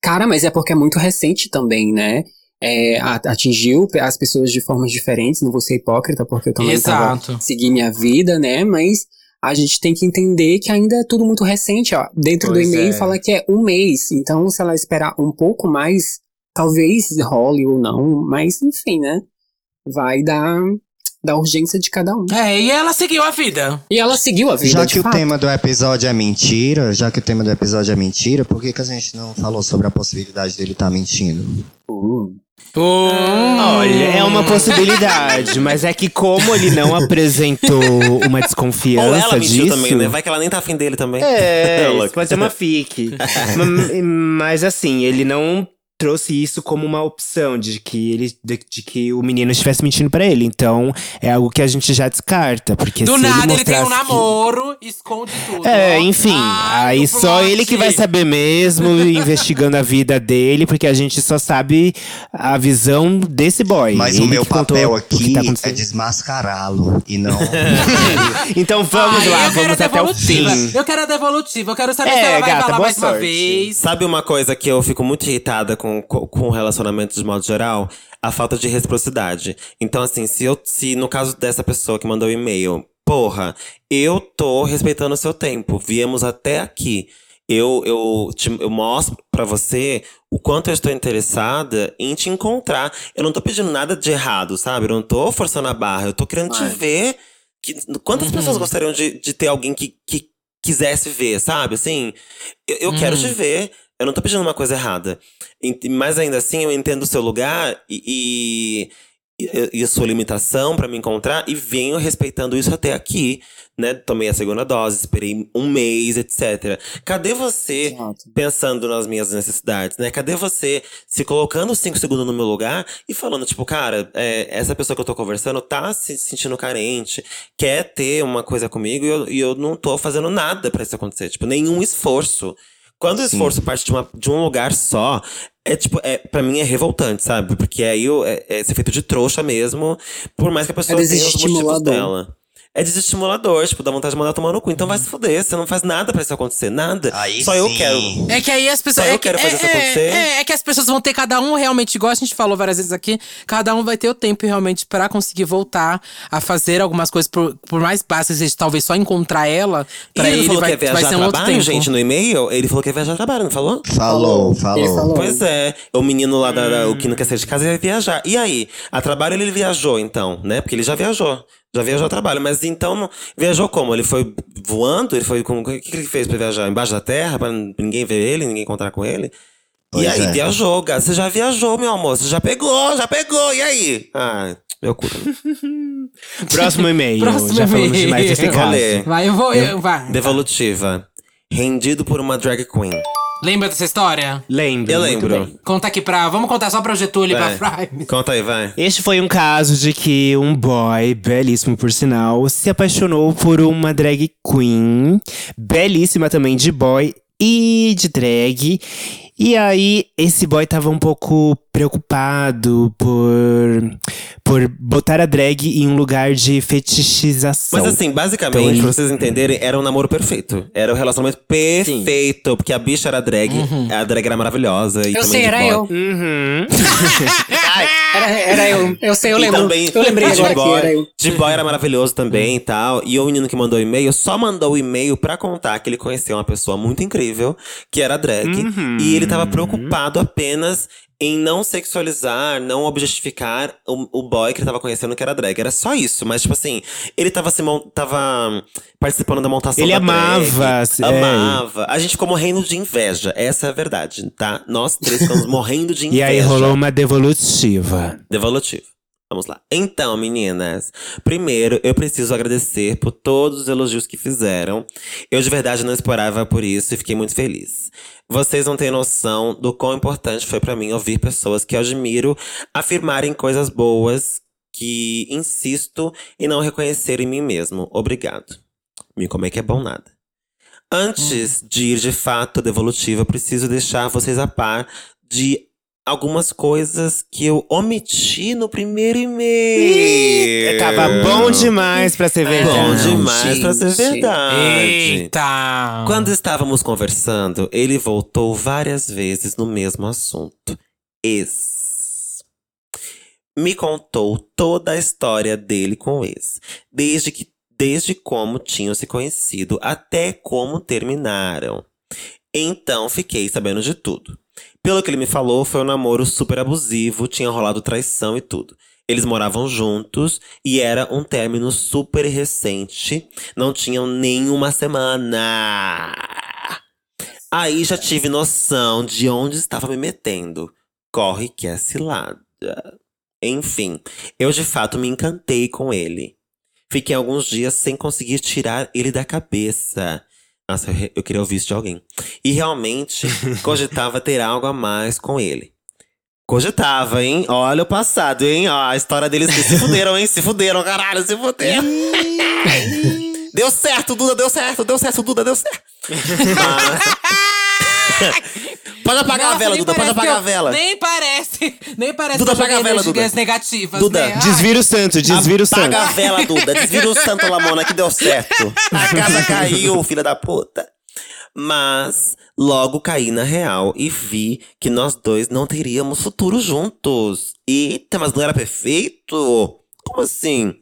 [SPEAKER 5] Cara, mas é porque é muito recente também, né? É, atingiu as pessoas de formas diferentes, não vou ser hipócrita, porque eu também tava
[SPEAKER 3] Exato.
[SPEAKER 5] seguir minha vida, né? Mas a gente tem que entender que ainda é tudo muito recente, ó. Dentro
[SPEAKER 2] Pois
[SPEAKER 5] do e-mail
[SPEAKER 2] é.
[SPEAKER 5] fala que é um mês. Então, se ela esperar um pouco mais, talvez role ou não. Mas, enfim, né? Vai dar. da urgência de cada um.
[SPEAKER 3] É, e ela seguiu a vida.
[SPEAKER 5] E ela seguiu a vida.
[SPEAKER 4] Já
[SPEAKER 5] de
[SPEAKER 4] que o
[SPEAKER 5] fato.
[SPEAKER 4] tema do episódio é mentira, já que o tema do episódio é mentira, por que, que a gente não falou sobre a possibilidade dele estar mentindo?
[SPEAKER 5] Uh.
[SPEAKER 2] Olha, é uma possibilidade, [laughs] mas é que como ele não apresentou uma
[SPEAKER 1] Ou
[SPEAKER 2] desconfiança
[SPEAKER 1] ela mentiu
[SPEAKER 2] disso.
[SPEAKER 1] também, né? Vai que ela nem tá afim dele também.
[SPEAKER 2] É, [laughs] pode ser uma fique. [laughs] Ma- Mas assim, ele não trouxe isso como uma opção de que ele de, de que o menino estivesse mentindo pra ele. Então, é algo que a gente já descarta, porque
[SPEAKER 3] Do
[SPEAKER 2] se
[SPEAKER 3] nada
[SPEAKER 2] ele
[SPEAKER 3] ele tem um
[SPEAKER 2] mostrasse que-
[SPEAKER 3] namoro, esconde tudo.
[SPEAKER 2] É,
[SPEAKER 3] ó.
[SPEAKER 2] enfim,
[SPEAKER 3] Ai,
[SPEAKER 2] aí só
[SPEAKER 3] plot.
[SPEAKER 2] ele que vai saber mesmo, [laughs] investigando a vida dele, porque a gente só sabe a visão desse boy.
[SPEAKER 4] Mas
[SPEAKER 2] Ele
[SPEAKER 4] o meu papel aqui
[SPEAKER 2] tá
[SPEAKER 4] é desmascará-lo e não. [laughs]
[SPEAKER 2] Então vamos
[SPEAKER 3] Ai,
[SPEAKER 2] lá, vamos
[SPEAKER 3] a
[SPEAKER 2] até o fim.
[SPEAKER 3] Eu quero a devolutiva. Eu quero saber
[SPEAKER 2] É,
[SPEAKER 3] se ela vai
[SPEAKER 2] gata,
[SPEAKER 3] falar
[SPEAKER 2] boa
[SPEAKER 3] mais uma
[SPEAKER 2] sorte.
[SPEAKER 3] vez.
[SPEAKER 1] Sabe uma coisa que eu fico muito irritada com, com, com relacionamentos de modo geral? A falta de reciprocidade. Então, assim, se eu. Se no caso dessa pessoa que mandou o e-mail, porra, eu tô respeitando o seu tempo. Viemos até aqui. Eu, eu, te- eu mostro pra você o quanto eu estou interessada em te encontrar. Eu não tô pedindo nada de errado, sabe? Eu não tô forçando a barra. Eu tô querendo te ver. Que, quantas pessoas gostariam de, de ter alguém que, que quisesse ver, sabe? Assim, eu, eu quero te ver. Eu não tô pedindo uma coisa errada. Mas ainda assim, eu entendo o seu lugar e, e, e a sua limitação pra me encontrar e venho respeitando isso até aqui, né? Tomei a segunda dose, esperei um mês, etc. Cadê você
[SPEAKER 5] Exato.
[SPEAKER 1] pensando nas minhas necessidades, né? Cadê você se colocando cinco segundos no meu lugar e falando, tipo, cara, é, essa pessoa que eu tô conversando tá se sentindo carente, quer ter uma coisa comigo e eu, e eu não tô fazendo nada pra isso acontecer. Tipo, nenhum esforço. Quando o esforço parte de, uma, de um lugar só, é tipo, é, pra mim é revoltante, sabe? Porque aí eu, é, é ser feito de trouxa mesmo, por mais que a pessoa tenha os motivos dela. É desestimulador, tipo, dá vontade de mandar tomar no cu. Então vai se fuder, você não faz nada pra isso acontecer, nada.
[SPEAKER 4] Aí
[SPEAKER 1] Só eu
[SPEAKER 4] sim.
[SPEAKER 1] quero.
[SPEAKER 3] É que aí as pessoas.
[SPEAKER 1] Só eu
[SPEAKER 3] é que,
[SPEAKER 1] quero fazer
[SPEAKER 3] é,
[SPEAKER 1] isso
[SPEAKER 3] é,
[SPEAKER 1] acontecer.
[SPEAKER 3] É, é que as pessoas vão ter cada um realmente, igual a gente falou várias vezes aqui, cada um vai ter o tempo realmente pra conseguir voltar a fazer algumas coisas, por, por mais básicas, seja talvez só encontrar ela.
[SPEAKER 1] E
[SPEAKER 3] Pra
[SPEAKER 1] ele,
[SPEAKER 3] ele,
[SPEAKER 1] falou
[SPEAKER 3] vai,
[SPEAKER 1] que ia
[SPEAKER 3] vai
[SPEAKER 1] viajar
[SPEAKER 3] ser
[SPEAKER 1] a
[SPEAKER 3] um outro
[SPEAKER 1] trabalho,
[SPEAKER 3] tempo.
[SPEAKER 1] gente, no e-mail. Ele falou que ia viajar a trabalho, não falou?
[SPEAKER 4] Falou, falou.
[SPEAKER 5] Ele falou.
[SPEAKER 1] Pois é, o menino lá da, da- o
[SPEAKER 3] Hum.
[SPEAKER 1] que não quer sair de casa ia viajar. E aí? A trabalho ele viajou, então, né? Porque ele já viajou. Já viajou a trabalho. Mas então, não- viajou como? Ele foi voando? Ele foi com. O que, que ele fez pra viajar? Embaixo da terra? Pra ninguém ver ele, ninguém encontrar com ele?
[SPEAKER 4] Pois
[SPEAKER 1] e aí,
[SPEAKER 4] é.
[SPEAKER 1] viajou, gato. Você já viajou, meu amor. Você já pegou, já pegou. E aí? Ah, meu cu. [laughs]
[SPEAKER 2] Próximo e-mail.
[SPEAKER 3] Próximo
[SPEAKER 2] Já falamos
[SPEAKER 3] e-mail.
[SPEAKER 2] demais desse
[SPEAKER 1] Vou
[SPEAKER 2] caso.
[SPEAKER 1] ler.
[SPEAKER 3] Vai, eu vou. Eu, vai.
[SPEAKER 1] Devolutiva. Rendido por uma drag queen.
[SPEAKER 3] Lembra dessa história?
[SPEAKER 2] Lembro.
[SPEAKER 1] Eu lembro.
[SPEAKER 3] Conta aqui pra. Vamos contar só pra Getúlio e pra Prime.
[SPEAKER 1] Conta aí, vai.
[SPEAKER 2] Este foi um caso de que um boy, belíssimo por sinal, se apaixonou por uma drag queen, belíssima também de boy e de drag. E aí, esse boy tava um pouco preocupado por, por botar a drag em um lugar de fetichização.
[SPEAKER 1] Mas assim, basicamente,
[SPEAKER 2] Então,
[SPEAKER 1] pra vocês entenderem, era um namoro perfeito. Era o relacionamento perfeito. Porque a bicha era drag, a drag era maravilhosa. E
[SPEAKER 5] Eu
[SPEAKER 1] também
[SPEAKER 5] sei, era eu.
[SPEAKER 2] Uhum. [laughs]
[SPEAKER 5] Era, era eu. Eu sei, eu
[SPEAKER 1] E
[SPEAKER 5] lembro.
[SPEAKER 1] também,
[SPEAKER 5] eu lembrei
[SPEAKER 1] de
[SPEAKER 5] agora
[SPEAKER 1] boy,
[SPEAKER 5] que era eu.
[SPEAKER 1] De boy era maravilhoso também e tal. E o menino que mandou o e-mail só mandou o e-mail pra contar que ele conheceu uma pessoa muito incrível, que era drag.
[SPEAKER 2] Uhum.
[SPEAKER 1] E ele tava preocupado apenas em não sexualizar, não objetificar o, o boy que ele tava conhecendo que era drag. Era só isso. Mas, tipo assim, ele tava, se tava participando da montação
[SPEAKER 2] Ele
[SPEAKER 1] da
[SPEAKER 2] amava,
[SPEAKER 1] drag,
[SPEAKER 2] é.
[SPEAKER 1] Amava. A gente ficou morrendo de inveja. Essa é a verdade, tá? Nós três ficamos morrendo de inveja.
[SPEAKER 2] E aí rolou uma devolutiva.
[SPEAKER 1] Devolutivo. Vamos lá. Então, meninas, primeiro eu preciso agradecer por todos os elogios que fizeram. Eu de verdade não esperava por isso e fiquei muito feliz. Vocês não têm noção do quão importante foi pra mim ouvir pessoas que eu admiro afirmarem coisas boas que insisto em não reconhecer em mim mesmo. Obrigado. Me como é que é bom nada. Antes de ir de fato devolutiva, eu preciso deixar vocês a par de algumas coisas que eu omiti no primeiro e-mail.
[SPEAKER 2] Tava bom demais pra ser verdade.
[SPEAKER 1] Bom demais pra ser verdade.
[SPEAKER 3] Eita!
[SPEAKER 1] Quando estávamos conversando, ele voltou várias vezes no mesmo assunto. Ex. Me contou toda a história dele com o ex. Desde, que, desde como tinham se conhecido até como terminaram. Então fiquei sabendo de tudo. Pelo que ele me falou, foi um namoro super abusivo, tinha rolado traição e tudo. Eles moravam juntos e era um término super recente. Não tinham nenhuma semana. Aí já tive noção de onde estava me metendo. Corre que é cilada. Enfim, eu de fato me encantei com ele. Fiquei alguns dias sem conseguir tirar ele da cabeça. Nossa, eu, eu queria ouvir isso de alguém. E realmente [laughs] cogitava ter algo a mais com ele. Cogitava, hein? Olha o passado, hein? Ó, a história deles que se fuderam, hein? Se fuderam, caralho, se fuderam. [laughs] deu certo, Duda, deu certo, deu certo, Duda, deu certo. Mas... [laughs] [laughs] pode apagar
[SPEAKER 3] Nossa,
[SPEAKER 1] a vela, Duda, pode apagar a
[SPEAKER 3] eu-
[SPEAKER 1] vela.
[SPEAKER 3] Nem parece. Nem parece
[SPEAKER 1] Duda,
[SPEAKER 3] que eu
[SPEAKER 1] apaga a vela, Duda.
[SPEAKER 3] negativas,
[SPEAKER 1] Duda,
[SPEAKER 3] né?
[SPEAKER 2] Desvira o santo, desvira o santo.
[SPEAKER 1] Apaga a vela, Duda. Desvira o santo, Lamona, que deu certo. A casa [laughs] caiu, filha da puta. Mas logo caí na real e vi que nós dois não teríamos futuro juntos. Eita, mas não era perfeito? Como assim?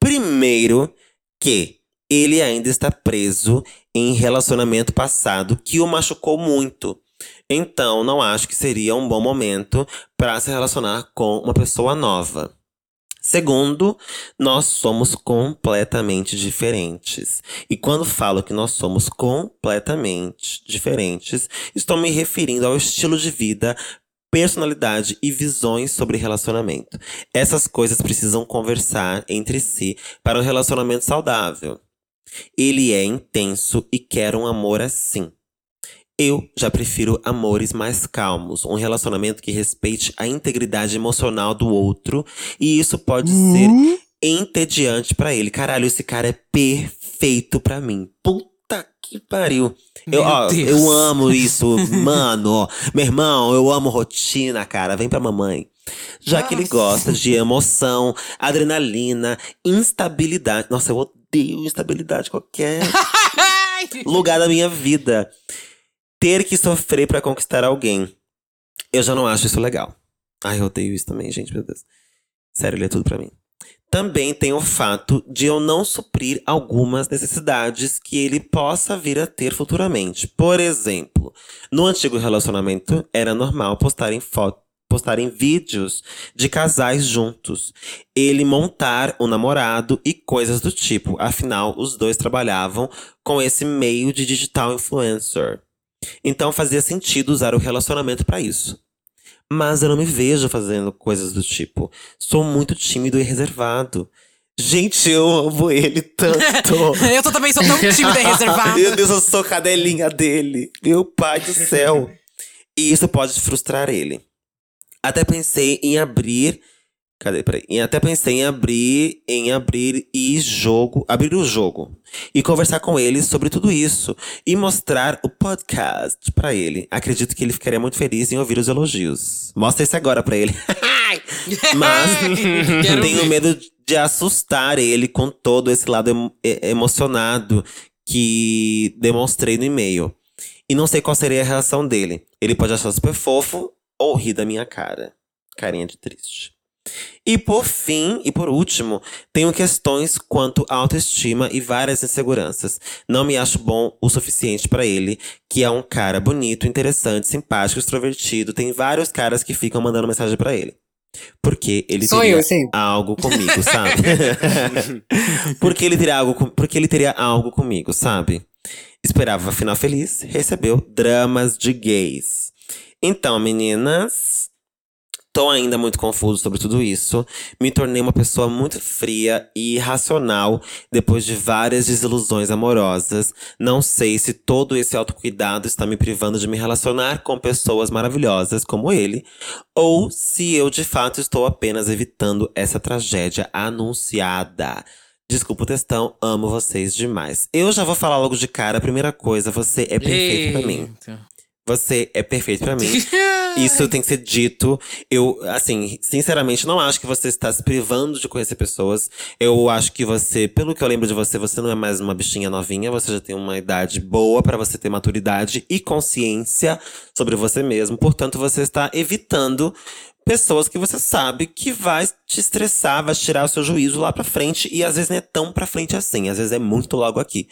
[SPEAKER 1] Primeiro que ele ainda está preso em relacionamento passado que o machucou muito. Então, não acho que seria um bom momento para se relacionar com uma pessoa nova. Segundo, nós somos completamente diferentes. E quando falo que nós somos completamente diferentes, estou me referindo ao estilo de vida, personalidade e visões sobre relacionamento. Essas coisas precisam conversar entre si para um relacionamento saudável. Ele é intenso e quer um amor assim. Eu já prefiro amores mais calmos, um relacionamento que respeite a integridade emocional do outro, e isso pode ser entediante pra ele. Caralho, esse cara é perfeito pra mim. Puta que pariu. Eu, ó, eu amo isso, [laughs] mano. Meu irmão, eu amo rotina, cara. Vem pra mamãe. Já que ele gosta de emoção, adrenalina, instabilidade. Nossa, eu odeio instabilidade qualquer [laughs] lugar da minha vida. Ter que sofrer pra conquistar alguém. Eu já não acho isso legal. Ai, eu odeio isso também, gente, meu Deus. Sério, ele é tudo pra mim. Também tem o fato de eu não suprir algumas necessidades que ele possa vir a ter futuramente. Por exemplo, no antigo relacionamento era normal postarem fotos postarem vídeos de casais juntos, ele montar um namorado e coisas do tipo. Afinal, os dois trabalhavam com esse meio de digital influencer. Então fazia sentido usar o relacionamento para isso. Mas eu não me vejo fazendo coisas do tipo. Sou muito tímido e reservado. Gente, eu amo ele tanto. [laughs]
[SPEAKER 3] Eu tô- também sou tão tímida e reservada.
[SPEAKER 1] Meu Deus, eu sou cadelinha dele. Meu pai do céu. E isso pode frustrar ele. Até pensei em abrir. Cadê? Peraí. E até pensei em abrir, em abrir e jogo, abrir o jogo e conversar com ele sobre tudo isso e mostrar o podcast pra ele. Acredito que ele ficaria muito feliz em ouvir os elogios. Mostra isso agora pra ele. [laughs] Mas [laughs] tenho medo de assustar ele com todo esse lado emo- emocionado que demonstrei no e-mail. E não sei qual seria a reação dele. Ele pode achar super fofo ou rir da minha cara. Carinha de triste. E por fim, e por último, tenho questões quanto à autoestima e várias inseguranças. Não me acho bom o suficiente pra ele, que é um cara bonito, interessante, simpático, extrovertido. Tem vários caras que ficam mandando mensagem pra ele. Porque ele
[SPEAKER 5] Sou
[SPEAKER 1] teria
[SPEAKER 5] eu,
[SPEAKER 1] algo [laughs] comigo, sabe? [laughs] porque ele teria algo, porque ele teria algo comigo, sabe? Esperava final feliz, recebeu dramas de gays. Então, meninas, tô ainda muito confuso sobre tudo isso. Me tornei uma pessoa muito fria e irracional depois de várias desilusões amorosas. Não sei se todo esse autocuidado está me privando de me relacionar com pessoas maravilhosas como ele, ou se eu de fato estou apenas evitando essa tragédia anunciada. Desculpa o textão, amo vocês demais. Eu já vou falar logo de cara. Primeira coisa, você é perfeito pra mim. Você é perfeito pra mim. [laughs] Isso tem que ser dito. Eu, assim, sinceramente, não acho que você está se privando de conhecer pessoas. Eu acho que você, pelo que eu lembro de você, você não é mais uma bichinha novinha. Você já tem uma idade boa pra você ter maturidade e consciência sobre você mesmo. Portanto, você está evitando pessoas que você sabe que vai te estressar, vai tirar o seu juízo lá pra frente. E às vezes não é tão pra frente assim. Às vezes é muito logo aqui.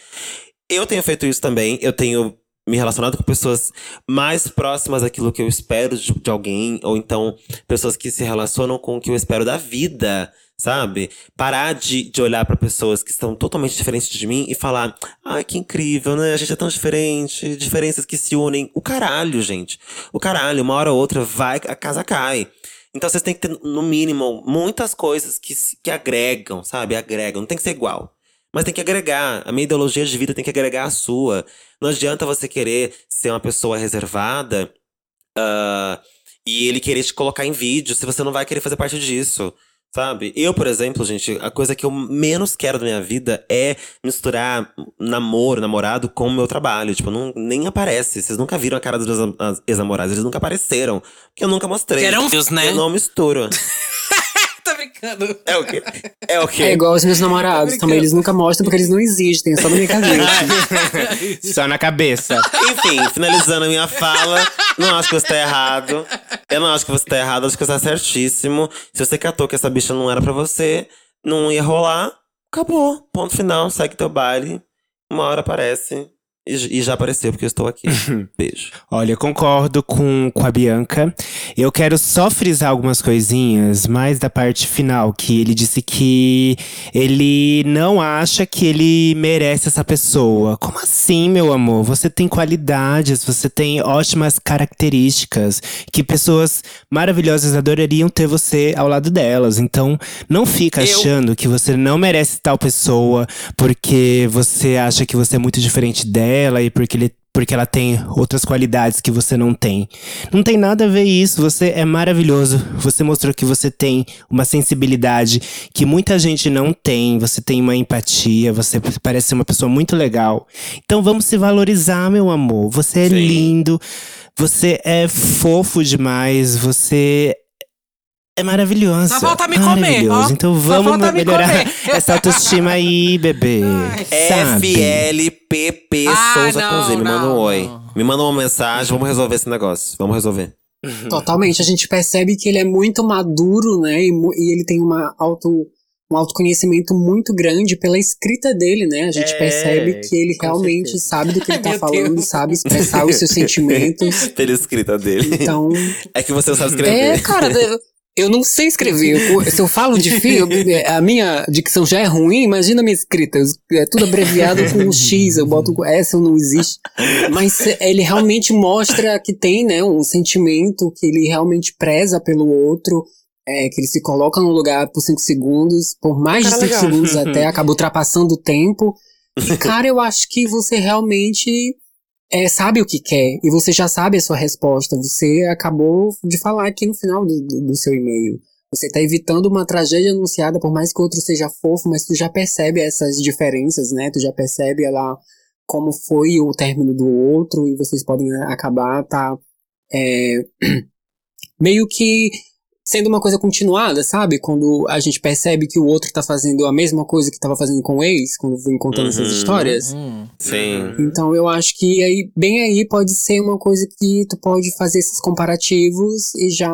[SPEAKER 1] Eu tenho feito isso também. Eu tenho me relacionado com pessoas mais próximas daquilo que eu espero de, alguém, ou então pessoas que se relacionam com o que eu espero da vida, sabe? Parar de, de olhar pra pessoas que estão totalmente diferentes de mim e falar: ai, que incrível, né? A gente é tão diferente, diferenças que se unem. O caralho, gente. O caralho, uma hora ou outra vai, a casa cai. Então vocês têm que ter, no mínimo, muitas coisas que, que agregam, sabe? Agregam. Não tem que ser igual. Mas tem que agregar. A minha ideologia de vida tem que agregar a sua. Não adianta você querer ser uma pessoa reservada ah, e ele querer te colocar em vídeo se você não vai querer fazer parte disso. Sabe? Eu, por exemplo, gente, a coisa que eu menos quero da minha vida é misturar namoro, namorado com o meu trabalho. Tipo, não, nem aparece. Vocês nunca viram a cara dos ex- as ex-namorados. Eles nunca apareceram. Porque eu nunca mostrei.
[SPEAKER 3] Eram fios, né?
[SPEAKER 1] Eu não misturo. [laughs]
[SPEAKER 3] Brincando.
[SPEAKER 1] É o quê? É o quê?
[SPEAKER 5] É igual os meus namorados, também eles nunca mostram porque eles não existem, é só na minha cabeça. [laughs]
[SPEAKER 2] Só na cabeça.
[SPEAKER 1] Enfim, finalizando a minha fala, não acho que você tá errado. Eu não acho que você tá errado, acho que você tá certíssimo. Se você catou que essa bicha não era pra você, não ia rolar, acabou. Ponto final, segue teu baile. Uma hora aparece. E, e já apareceu, porque eu estou aqui. [laughs] Beijo.
[SPEAKER 2] Olha, eu concordo com, com a Bianca. Eu quero só frisar algumas coisinhas, mais da parte final, que ele disse que ele não acha que ele merece essa pessoa. Como assim, meu amor? Você tem qualidades, você tem ótimas características, que pessoas maravilhosas adorariam ter você ao lado delas. Então, não fica
[SPEAKER 1] Eu-
[SPEAKER 2] achando que você não merece tal pessoa porque você acha que você é muito diferente dela e porque ele porque ela tem outras qualidades que você não tem. Não tem nada a ver isso, você é maravilhoso. Você mostrou que você tem uma sensibilidade que muita gente não tem. Você tem uma empatia, você parece ser uma pessoa muito legal. Então vamos se valorizar, meu amor. Você é
[SPEAKER 1] Sim.
[SPEAKER 2] lindo, você é fofo demais, você é maravilhosa.
[SPEAKER 3] Só falta me comer,
[SPEAKER 2] Maravilhoso.
[SPEAKER 3] ó.
[SPEAKER 2] Então vamos
[SPEAKER 3] me
[SPEAKER 2] melhorar
[SPEAKER 3] comer. [laughs]
[SPEAKER 2] essa autoestima aí, bebê.
[SPEAKER 1] FLPP
[SPEAKER 3] Ah,
[SPEAKER 1] Souza
[SPEAKER 3] não,
[SPEAKER 1] com Z. Me manda um oi.
[SPEAKER 3] não.
[SPEAKER 1] Me manda uma mensagem, vamos resolver esse negócio. Vamos resolver.
[SPEAKER 5] Totalmente, a gente percebe que ele é muito maduro, né? E, e ele tem uma auto, um autoconhecimento muito grande pela escrita dele, né? A gente
[SPEAKER 2] É,
[SPEAKER 5] percebe que ele realmente
[SPEAKER 2] certeza.
[SPEAKER 5] sabe do que ele tá falando,
[SPEAKER 3] Deus.
[SPEAKER 5] sabe expressar os seus sentimentos. [laughs]
[SPEAKER 1] Pela escrita dele.
[SPEAKER 5] Então,
[SPEAKER 1] É que você não sabe escrever.
[SPEAKER 5] é, cara, [laughs] eu, eu não sei escrever. Eu- se eu falo de filme, a minha dicção já é ruim, imagina a minha escrita. Eu- É tudo abreviado com um X, eu boto com S, não existe. Mas ele realmente mostra que tem, né, um sentimento, que ele realmente preza pelo outro. É, que ele se coloca no lugar por cinco segundos, por mais de cinco
[SPEAKER 1] legal.
[SPEAKER 5] segundos até, [laughs] acaba ultrapassando o tempo. E, cara, eu acho que você realmente é, sabe o que quer e você já sabe a sua resposta. Você acabou de falar aqui no final do, do- do seu e-mail. Você tá evitando uma tragédia anunciada, por mais que o outro seja fofo, mas tu já percebe essas diferenças, né? Tu já percebe lá como foi o término do outro e vocês podem né, acabar tá é, [clears throat] meio que sendo uma coisa continuada, sabe? Quando a gente percebe que o outro tá fazendo a mesma coisa que tava fazendo com o ex, quando vem contando essas
[SPEAKER 1] Uhum.
[SPEAKER 5] histórias.
[SPEAKER 3] Hum.
[SPEAKER 1] Sim.
[SPEAKER 5] Então eu acho que aí, bem aí pode ser uma coisa que tu pode fazer esses comparativos e já.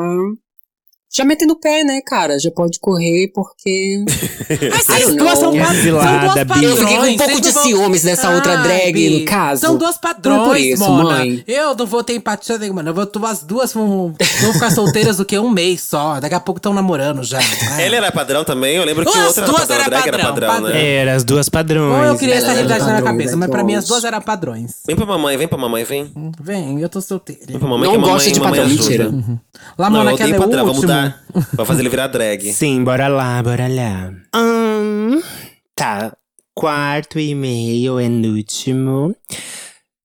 [SPEAKER 5] Já metendo o pé, né, cara? Já pode correr porque. [laughs]
[SPEAKER 3] Mas vocês duas são,
[SPEAKER 5] know.
[SPEAKER 3] pa- são duas
[SPEAKER 2] Bi.
[SPEAKER 5] Eu fiquei com um
[SPEAKER 3] padrões.
[SPEAKER 5] pouco
[SPEAKER 3] vocês
[SPEAKER 5] de
[SPEAKER 3] vão-
[SPEAKER 5] ciúmes dessa outra
[SPEAKER 3] Ah,
[SPEAKER 5] drag,
[SPEAKER 3] Bi,
[SPEAKER 5] no caso.
[SPEAKER 3] São duas
[SPEAKER 5] é
[SPEAKER 3] padrões,
[SPEAKER 5] por isso,
[SPEAKER 3] Mona.
[SPEAKER 5] mãe.
[SPEAKER 3] Eu não vou ter empatia nenhuma. não. Eu vou, tu- as duas vão, vão ficar solteiras do que um mês só. Daqui a pouco estão namorando já. [laughs] Ah.
[SPEAKER 1] Ele era padrão também? Eu lembro que
[SPEAKER 3] As
[SPEAKER 1] o outro era
[SPEAKER 3] duas
[SPEAKER 1] padrão.
[SPEAKER 3] era padrão,
[SPEAKER 1] padrão,
[SPEAKER 3] padrão.
[SPEAKER 1] né?
[SPEAKER 2] Era as duas padrões.
[SPEAKER 3] Ou eu queria essa realidade na cabeça,
[SPEAKER 5] né,
[SPEAKER 3] mas pra mim as duas eram padrões.
[SPEAKER 1] Vem pra mamãe, vem pra mamãe, vem.
[SPEAKER 3] Vem, eu tô solteira.
[SPEAKER 1] Vem pra mamãe
[SPEAKER 5] Não
[SPEAKER 1] que mamãe,
[SPEAKER 5] gosta de
[SPEAKER 1] mamãe
[SPEAKER 5] padrão, mentira.
[SPEAKER 3] Lá,
[SPEAKER 1] Não,
[SPEAKER 3] Mona,
[SPEAKER 1] eu
[SPEAKER 3] que é o último.
[SPEAKER 1] Pra fazer ele virar drag.
[SPEAKER 2] Sim, bora lá, bora lá. Ahn, tá. Quarto e-mail, penúltimo.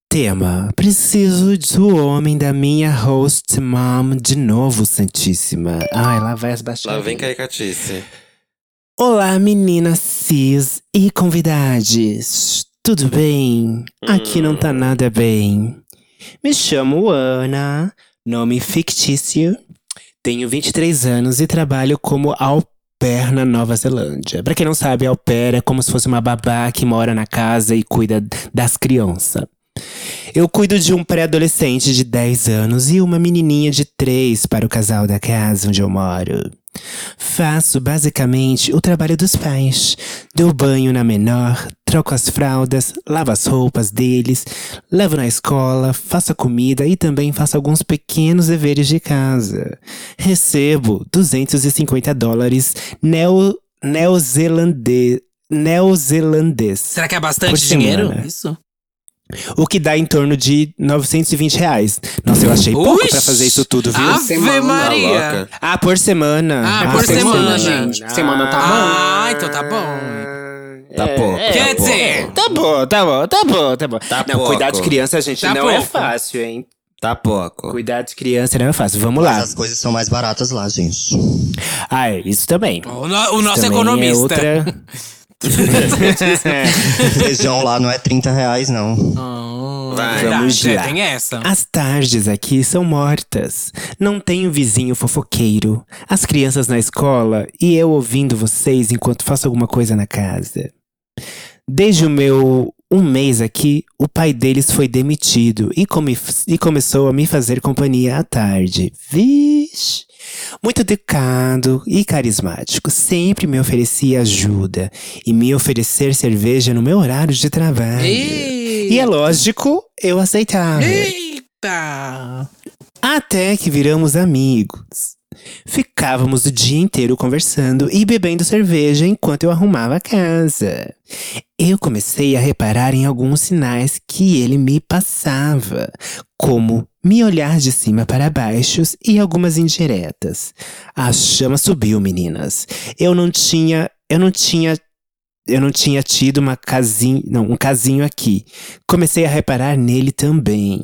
[SPEAKER 2] Tema: Preciso do homem da minha host mom de novo, Santíssima. Ai, lá vai as
[SPEAKER 1] Lá
[SPEAKER 2] baixadas.
[SPEAKER 1] vem caricatice.
[SPEAKER 2] Olá, meninas cis e convidados. Tudo bem? Aqui não tá nada bem. Me chamo Ana, nome fictício. Tenho 23 anos e trabalho como au pair na Nova Zelândia. Pra quem não sabe, au pair é como se fosse uma babá que mora na casa e cuida das crianças. Eu cuido de um pré-adolescente de 10 anos e uma menininha de 3 para o casal da casa onde eu moro. Faço basicamente o trabalho dos pais. Dou banho na menor, troco as fraldas, lavo as roupas deles, levo na escola, faço a comida e também faço alguns pequenos deveres de casa. Recebo 250 dólares neo, neozelandês. Neozelandês.
[SPEAKER 3] Será que é bastante dinheiro? Isso?
[SPEAKER 2] O que dá em torno de 920 reais. Nossa, eu achei pouco
[SPEAKER 3] Ux!
[SPEAKER 2] pra fazer isso tudo, viu?
[SPEAKER 3] Ave
[SPEAKER 5] Semana.
[SPEAKER 3] Maria!
[SPEAKER 1] louca.
[SPEAKER 2] Ah, por semana.
[SPEAKER 3] Ah, por semana,
[SPEAKER 5] gente. Semana tá
[SPEAKER 3] Ah, então tá bom.
[SPEAKER 1] Tá pouco.
[SPEAKER 3] Quer
[SPEAKER 1] tá
[SPEAKER 3] dizer,
[SPEAKER 1] pouco.
[SPEAKER 2] Tá bom, tá bom, tá bom, tá bom.
[SPEAKER 1] Tá
[SPEAKER 2] não,
[SPEAKER 1] pouco.
[SPEAKER 2] cuidar de criança, gente,
[SPEAKER 3] Tá
[SPEAKER 2] não é
[SPEAKER 3] pouco.
[SPEAKER 2] fácil, hein?
[SPEAKER 1] Tá pouco.
[SPEAKER 2] Cuidar de criança não é fácil. Vamos
[SPEAKER 4] Mas
[SPEAKER 2] lá.
[SPEAKER 4] as coisas são mais baratas lá, gente.
[SPEAKER 2] Ah, é, isso também.
[SPEAKER 3] o, no- o nosso
[SPEAKER 2] Também
[SPEAKER 3] economista.
[SPEAKER 2] É outra... [laughs] [laughs]
[SPEAKER 4] Feijão lá não é 30 reais, não.
[SPEAKER 1] Vai.
[SPEAKER 3] verdade,
[SPEAKER 2] Vamos lá.
[SPEAKER 3] tem essa.
[SPEAKER 2] As tardes aqui são mortas. Não tenho vizinho fofoqueiro. As crianças na escola e eu ouvindo vocês enquanto faço alguma coisa na casa. Desde o meu um mês aqui, o pai deles foi demitido e, come- e começou a me fazer companhia à tarde. Vixe! Muito educado e carismático, sempre me oferecia ajuda e me oferecer cerveja no meu horário de trabalho. E é lógico, eu aceitava.
[SPEAKER 3] Eita!
[SPEAKER 2] Até que viramos amigos. Ficávamos o dia inteiro conversando e bebendo cerveja enquanto eu arrumava a casa. Eu comecei a reparar em alguns sinais que ele me passava, como me olhar de cima para baixo e algumas indiretas. A chama subiu, meninas. Eu não tinha, eu não tinha eu não tinha tido uma casinha, não, um casinho aqui. Comecei a reparar nele também.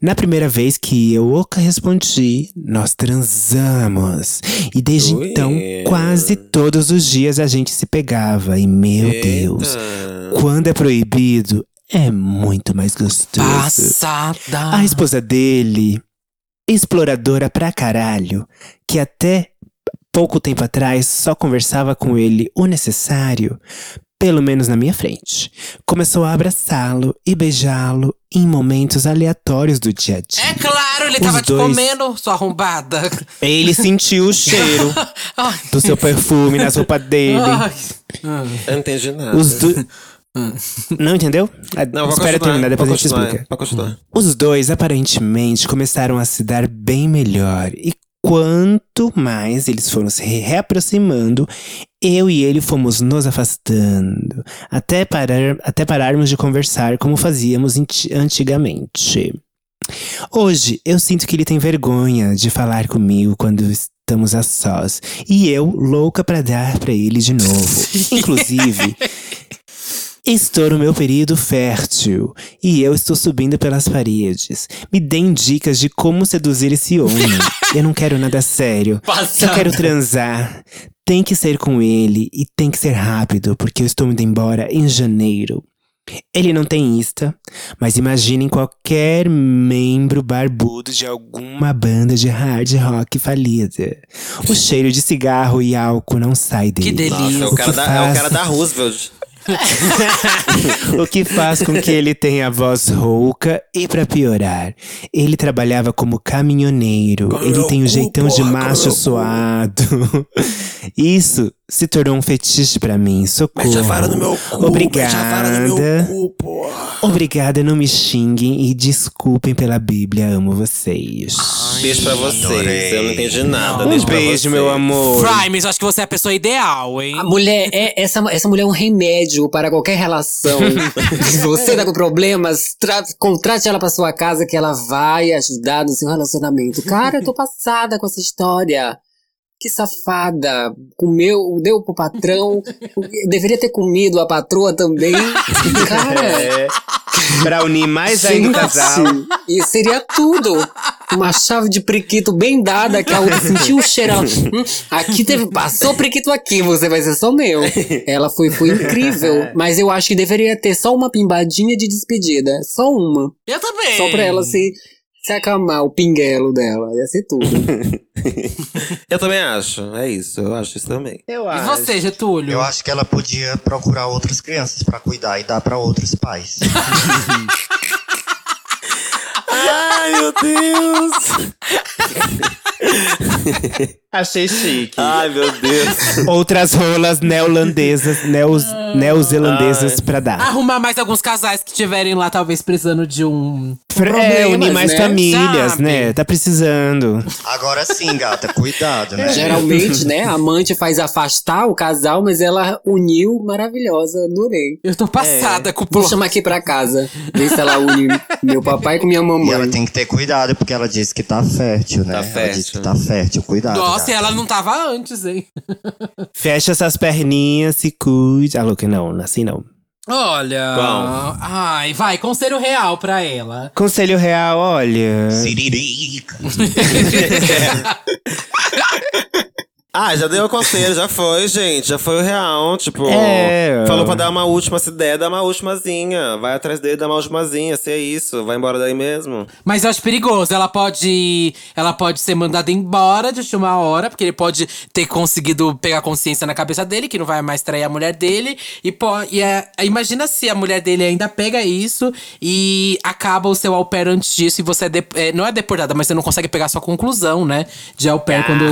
[SPEAKER 2] Na primeira vez que eu o respondi, nós transamos. E desde
[SPEAKER 1] Ui.
[SPEAKER 2] então, quase todos os dias a gente se pegava. E meu Deus,
[SPEAKER 1] Eita.
[SPEAKER 2] quando é proibido, é muito mais gostoso.
[SPEAKER 3] Passada!
[SPEAKER 2] A esposa dele, exploradora pra caralho, que até pouco tempo atrás só conversava com ele o necessário, pelo menos na minha frente, começou a abraçá-lo e beijá-lo em momentos aleatórios do dia a dia.
[SPEAKER 3] É claro, ele
[SPEAKER 2] Os
[SPEAKER 3] tava te
[SPEAKER 2] dois-
[SPEAKER 3] comendo, sua arrombada.
[SPEAKER 2] Ele sentiu o cheiro [laughs] do seu perfume nas roupas dele.
[SPEAKER 3] Ah.
[SPEAKER 1] Eu não entendi nada.
[SPEAKER 2] Os do... Não entendeu? Ah,
[SPEAKER 1] Não, vou
[SPEAKER 2] Espera terminar, depois a gente explica. Os dois aparentemente começaram a se dar bem melhor. E quanto mais eles foram se reaproximando, eu e ele fomos nos afastando. Até, parar, até pararmos de conversar como fazíamos anti- antigamente. Hoje, eu sinto que ele tem vergonha de falar comigo quando estamos a sós. E eu, louca pra dar pra ele de novo. [laughs] Inclusive, Estou no meu período fértil e eu estou subindo pelas paredes. Me deem dicas de como seduzir esse homem. [laughs] Eu não quero nada sério. Eu quero transar. Tem que ser com ele e tem que ser rápido, porque eu estou indo embora em janeiro. Ele não tem Insta, mas imaginem qualquer membro barbudo de alguma banda de hard rock falida. O cheiro de cigarro e álcool não sai dele.
[SPEAKER 3] Que delícia.
[SPEAKER 1] Nossa, é o,
[SPEAKER 2] O
[SPEAKER 1] cara
[SPEAKER 2] que
[SPEAKER 1] da, é o cara da Roosevelt. [laughs]
[SPEAKER 2] o que faz com que ele tenha a voz rouca e pra piorar, ele trabalhava como caminhoneiro. ele tem um jeitão de macho suado. [laughs] Isso se tornou um fetiche pra mim. Socorro.
[SPEAKER 1] Mete a vara no meu cu. Mete a vara no meu
[SPEAKER 2] Obrigada.
[SPEAKER 1] cu, porra.
[SPEAKER 2] Obrigada, não me xinguem e desculpem pela Bíblia. Amo vocês.
[SPEAKER 1] Beijo pra vocês. Eu não entendi nada.
[SPEAKER 2] um
[SPEAKER 1] beijo
[SPEAKER 2] meu amor.
[SPEAKER 3] Frimes, eu acho que você é a pessoa ideal, hein?
[SPEAKER 5] A mulher, é, essa, essa mulher é um remédio para qualquer relação. Se [laughs] você tá com problemas, tra- contrate ela pra sua casa que ela vai ajudar no seu relacionamento. Cara, eu tô passada com essa história. Que safada. Comeu, deu pro patrão. Deveria ter comido a patroa também. [laughs] Cara,
[SPEAKER 2] É, pra unir mais ainda o casal.
[SPEAKER 5] E seria tudo. Uma chave de priquito bem dada, que a outra [laughs] sentiu o cheirão. Hum, aqui teve. Passou priquito aqui, você vai ser só meu. Ela foi, foi incrível. [laughs] Mas eu acho que deveria ter só uma pimbadinha de despedida. Só uma.
[SPEAKER 3] Eu também.
[SPEAKER 5] Só pra ela se, se acalmar, o pinguelo dela. Ia ser tudo. [laughs]
[SPEAKER 1] Eu também acho. É isso. Eu acho isso também.
[SPEAKER 2] Eu
[SPEAKER 3] E
[SPEAKER 2] acho.
[SPEAKER 3] você, Getúlio?
[SPEAKER 4] Eu acho que ela podia procurar outras crianças pra cuidar e dar pra outros pais. [laughs]
[SPEAKER 1] Ai, meu Deus. [laughs]
[SPEAKER 2] Achei chique.
[SPEAKER 1] Ai, meu Deus. [laughs]
[SPEAKER 2] Outras rolas neolandesas, neos, neozelandesas pra dar.
[SPEAKER 3] Arrumar mais alguns casais que estiverem lá, talvez precisando de um.
[SPEAKER 2] É, unir mais
[SPEAKER 5] né?
[SPEAKER 2] famílias,
[SPEAKER 3] Sabe?
[SPEAKER 2] né? Tá precisando.
[SPEAKER 4] Agora sim, gata, [laughs] cuidado, né?
[SPEAKER 5] Geralmente, né, a amante faz afastar o casal, mas ela uniu maravilhosa, adorei.
[SPEAKER 3] Eu tô passada com o
[SPEAKER 5] Vou chamar aqui pra casa, ver se ela une meu papai com minha
[SPEAKER 4] E
[SPEAKER 5] mamãe.
[SPEAKER 4] ela tem que ter cuidado, porque ela disse que tá fértil, né?
[SPEAKER 1] Tá
[SPEAKER 4] Ela
[SPEAKER 1] fértil.
[SPEAKER 4] disse que tá fértil, cuidado.
[SPEAKER 3] Nossa,
[SPEAKER 4] gata.
[SPEAKER 3] e ela não tava antes, hein? [laughs]
[SPEAKER 2] Fecha essas perninhas, se cuide. Ah, louca, não, assim não.
[SPEAKER 3] Olha.
[SPEAKER 1] Bom.
[SPEAKER 3] Ai, vai, conselho real pra ela.
[SPEAKER 2] Conselho real, olha.
[SPEAKER 4] Siririca. [laughs]
[SPEAKER 1] Ah, já deu o conselho, já foi, gente. Já foi o real. Tipo,
[SPEAKER 2] É.
[SPEAKER 1] falou pra dar uma última, se der, dá uma ultimazinha. Vai atrás dele, dá uma ultimazinha. Se é isso, vai embora daí mesmo.
[SPEAKER 3] Mas eu acho perigoso. Ela pode. Ela pode ser mandada embora de última hora, porque ele pode ter conseguido pegar consciência na cabeça dele, que não vai mais trair a mulher dele. E, po- e é- imagina se a mulher dele ainda pega isso e acaba o seu au pair antes disso e você é, dep- é, não é deportada, mas você não consegue pegar sua conclusão, né? De au pair quando,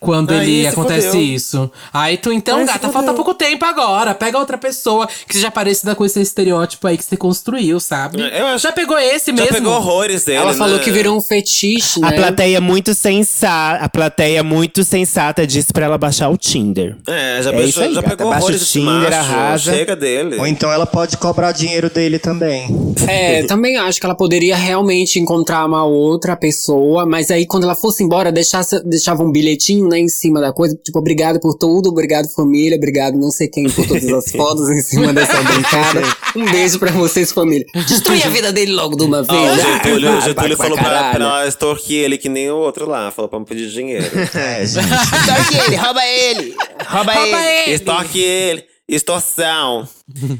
[SPEAKER 3] quando ele acontece
[SPEAKER 1] fodeu.
[SPEAKER 3] isso. Aí tu, então,
[SPEAKER 1] Aí
[SPEAKER 3] gata, falta pouco tempo agora. Pega outra pessoa que seja parecida com esse estereótipo aí que você construiu, sabe?
[SPEAKER 1] Eu acho-
[SPEAKER 3] Já pegou esse
[SPEAKER 1] Já
[SPEAKER 3] mesmo?
[SPEAKER 1] pegou horrores dele,
[SPEAKER 5] Ela falou
[SPEAKER 1] né?
[SPEAKER 5] que virou um fetiche, né?
[SPEAKER 2] A plateia muito sensata, a plateia muito sensata disse pra ela baixar o Tinder.
[SPEAKER 1] É, já,
[SPEAKER 2] É isso aí,
[SPEAKER 1] já
[SPEAKER 2] gata.
[SPEAKER 1] pegou
[SPEAKER 2] Baixa
[SPEAKER 1] horrores
[SPEAKER 2] o Tinder,
[SPEAKER 1] macho.
[SPEAKER 2] arrasa.
[SPEAKER 1] Chega dele.
[SPEAKER 4] Ou então ela pode cobrar dinheiro dele também.
[SPEAKER 5] É, [laughs] também acho que ela poderia realmente encontrar uma outra pessoa, mas aí quando ela fosse embora, deixasse, deixava um bilhetinho, né, em cima da coisa, tipo, obrigado por tudo, obrigado família, obrigado não sei quem por todas as [laughs] fotos em cima dessa bancada. Um beijo pra vocês, família. Destrui a vida dele logo de uma
[SPEAKER 1] Ó,
[SPEAKER 5] vez.
[SPEAKER 1] o
[SPEAKER 5] Ah,
[SPEAKER 1] Getúlio,
[SPEAKER 5] vai,
[SPEAKER 1] o Getúlio falou pra, pra extorquir ele que nem o outro lá. Falou pra me pedir dinheiro. [laughs]
[SPEAKER 4] É, [laughs] gente.
[SPEAKER 2] Extorque ele, rouba ele! Rouba,
[SPEAKER 3] Rouba
[SPEAKER 2] ele!
[SPEAKER 3] ele!
[SPEAKER 1] Extorque ele. Extorsão.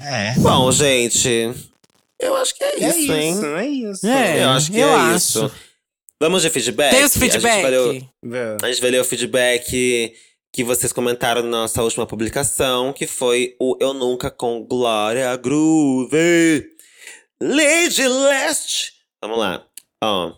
[SPEAKER 4] É.
[SPEAKER 1] Bom, gente. Eu acho que é isso, hein?
[SPEAKER 2] é isso.
[SPEAKER 3] É,
[SPEAKER 1] eu acho que
[SPEAKER 3] eu
[SPEAKER 1] é
[SPEAKER 3] acho.
[SPEAKER 1] isso. Vamos de feedback?
[SPEAKER 3] Tem os
[SPEAKER 1] A gente
[SPEAKER 3] feedback.
[SPEAKER 1] vai ler o- A gente vai ler o feedback que vocês comentaram na nossa última publicação, que foi o Eu Nunca com Glória Groove. Lady Leste. Vamos lá. Ó.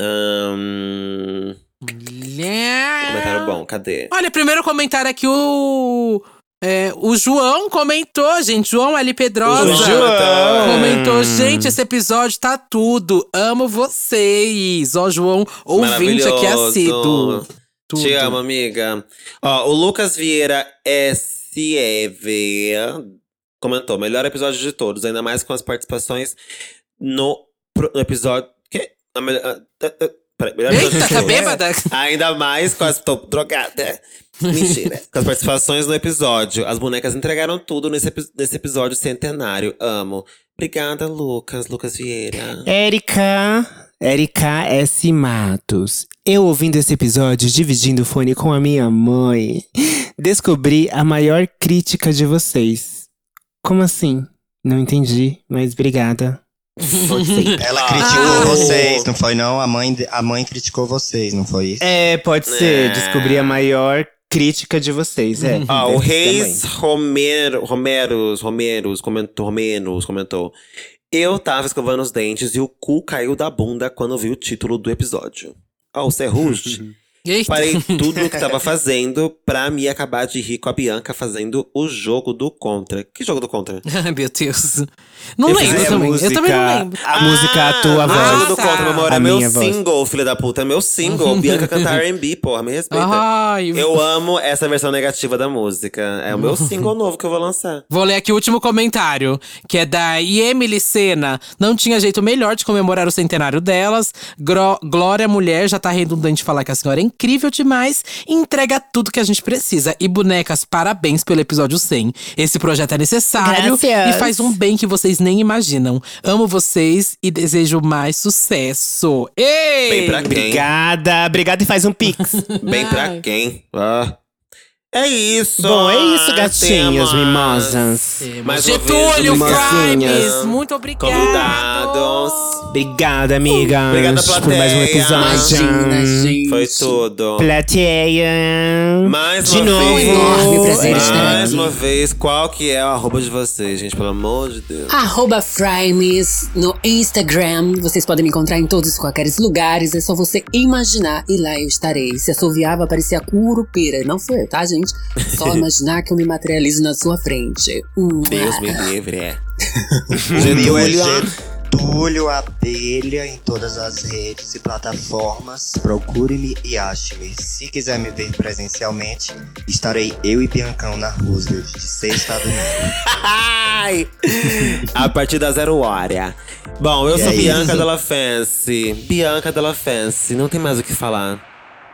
[SPEAKER 1] Ahn, comentário bom, cadê?
[SPEAKER 3] Olha, primeiro comentário aqui, o. é, o João comentou, gente. João L. Pedrosa.
[SPEAKER 1] João.
[SPEAKER 3] Comentou, gente, esse episódio tá tudo. Amo vocês. Ó, João, ouvinte aqui
[SPEAKER 1] Maravilhoso.
[SPEAKER 3] assíduo. Tudo.
[SPEAKER 1] Te amo, amiga. Ó, o Lucas Vieira SEV comentou: melhor episódio de todos, ainda mais com as participações no, pro- no episódio. Que? A melhor, ah, ah,
[SPEAKER 3] Eita, tá bêbada? [laughs]
[SPEAKER 1] Ainda mais com as. Tô drogada. [laughs] Mentira. com as participações no episódio. As bonecas entregaram tudo nesse, nesse episódio centenário. Amo. Obrigada, Lucas. Lucas Vieira.
[SPEAKER 2] Érica, Érica S. Matos. Eu ouvindo esse episódio, dividindo o fone com a minha mãe, descobri a maior crítica de vocês. Como assim? Não entendi, mas obrigada.
[SPEAKER 4] Ela
[SPEAKER 1] Ah.
[SPEAKER 4] criticou vocês, não foi não? A mãe, a mãe criticou vocês, não foi isso?
[SPEAKER 2] é, pode ser.
[SPEAKER 1] É.
[SPEAKER 2] Descobri a maior crítica de vocês, é.
[SPEAKER 1] Ah, o Reis. Romero, Romeros, Romeros, comentou, Romenos comentou. Eu tava escovando os dentes e o cu caiu da bunda quando vi o título do episódio. Ó, o Serruge. [laughs]
[SPEAKER 3] Eita.
[SPEAKER 1] Parei [laughs] tudo o que tava fazendo pra me acabar de rir com a Bianca fazendo o jogo do Contra. Que jogo do Contra? [laughs]
[SPEAKER 3] Ai, meu Deus. Não
[SPEAKER 1] Eu
[SPEAKER 3] lembro também. Eu também não lembro.
[SPEAKER 2] A música, a tua
[SPEAKER 1] o
[SPEAKER 2] voz.
[SPEAKER 1] jogo do. Contra, meu amor,
[SPEAKER 2] A
[SPEAKER 1] é meu
[SPEAKER 2] voz.
[SPEAKER 1] single, filha da puta. É meu single. [laughs] Bianca canta R&B, porra, me respeita.
[SPEAKER 3] Ai,
[SPEAKER 1] Eu amo essa versão negativa da música. É o meu single novo que eu vou lançar.
[SPEAKER 3] Vou ler aqui o último comentário, que é da Emily Sena. Não tinha jeito melhor de comemorar o centenário delas. Gro- Glória Mulher, já tá redundante falar que a senhora é incrível demais. e Entrega tudo que a gente precisa. E bonecas, parabéns pelo episódio 100. Esse projeto é necessário
[SPEAKER 2] Gracias.
[SPEAKER 3] e faz um bem que vocês nem imaginam. Amo vocês e desejo mais sucesso. Ei!
[SPEAKER 1] Bem pra quem?
[SPEAKER 2] Obrigada, obrigada e faz um pix.
[SPEAKER 1] Bem pra quem? Ah. É isso!
[SPEAKER 2] Bom, é isso,
[SPEAKER 1] Ah,
[SPEAKER 2] gatinhos,
[SPEAKER 1] temos-
[SPEAKER 2] mimosas.
[SPEAKER 1] Mais
[SPEAKER 3] Getúlio. Frames, muito obrigado.
[SPEAKER 1] Convidados.
[SPEAKER 2] Obrigada, amigas,
[SPEAKER 1] Obrigada,
[SPEAKER 2] por mais um episódio.
[SPEAKER 5] Imagina, gente.
[SPEAKER 1] Foi tudo.
[SPEAKER 2] Plateia.
[SPEAKER 1] Mais
[SPEAKER 2] De
[SPEAKER 1] uma
[SPEAKER 2] novo.
[SPEAKER 1] vez.
[SPEAKER 5] Enorme prazer estar
[SPEAKER 1] Mais uma vez, qual que é o arroba de vocês, gente? Pelo amor de Deus.
[SPEAKER 5] Arroba Frames no Instagram. Vocês podem me encontrar em todos e qualquer lugares. É só você imaginar e lá eu estarei. Se assoviava, parecia curupeira. Não foi, tá, gente? Só imaginar que eu me materializo na sua frente. Hum,
[SPEAKER 1] Deus me livre, é. [laughs] Getúlio.
[SPEAKER 4] Getúlio Abelha em todas as redes e plataformas. Procure-me e ache-me. Se quiser me ver presencialmente, estarei eu e Biancão na Roosevelt de sexta a domingo.
[SPEAKER 1] Ai! A partir da zero hora. Bom, eu
[SPEAKER 4] E
[SPEAKER 1] sou
[SPEAKER 4] é
[SPEAKER 1] Bianca
[SPEAKER 4] isso.
[SPEAKER 1] Della Fancy. Bianca Della Fancy. Não tem mais o que falar.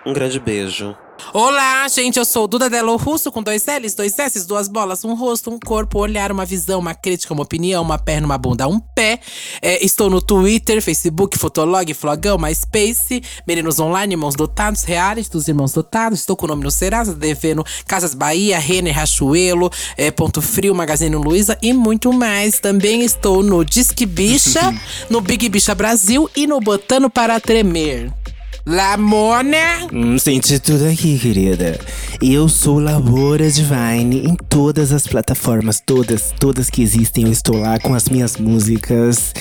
[SPEAKER 1] Um grande beijo.
[SPEAKER 3] Olá, gente, eu sou Duda Delo Russo, com dois L's, dois S's, duas bolas, um rosto, um corpo, um olhar, uma visão, uma crítica, uma opinião, uma perna, uma bunda, um pé. É, estou no Twitter, Facebook, Fotolog, Flogão, MySpace, Meninos Online, Irmãos Dotados, Reality dos Irmãos Dotados. Estou com o nome no Serasa, devendo Casas Bahia, Renner, Rachuelo, é, Ponto Frio, Magazine Luiza e muito mais. Também estou no Disque Bicha, [laughs] no Big Bicha Brasil e no Botando para Tremer. Lamona!
[SPEAKER 2] Hum, senti tudo aqui, querida. Eu sou Labora Divine em todas as plataformas, todas, todas que existem. Eu estou lá com as minhas músicas,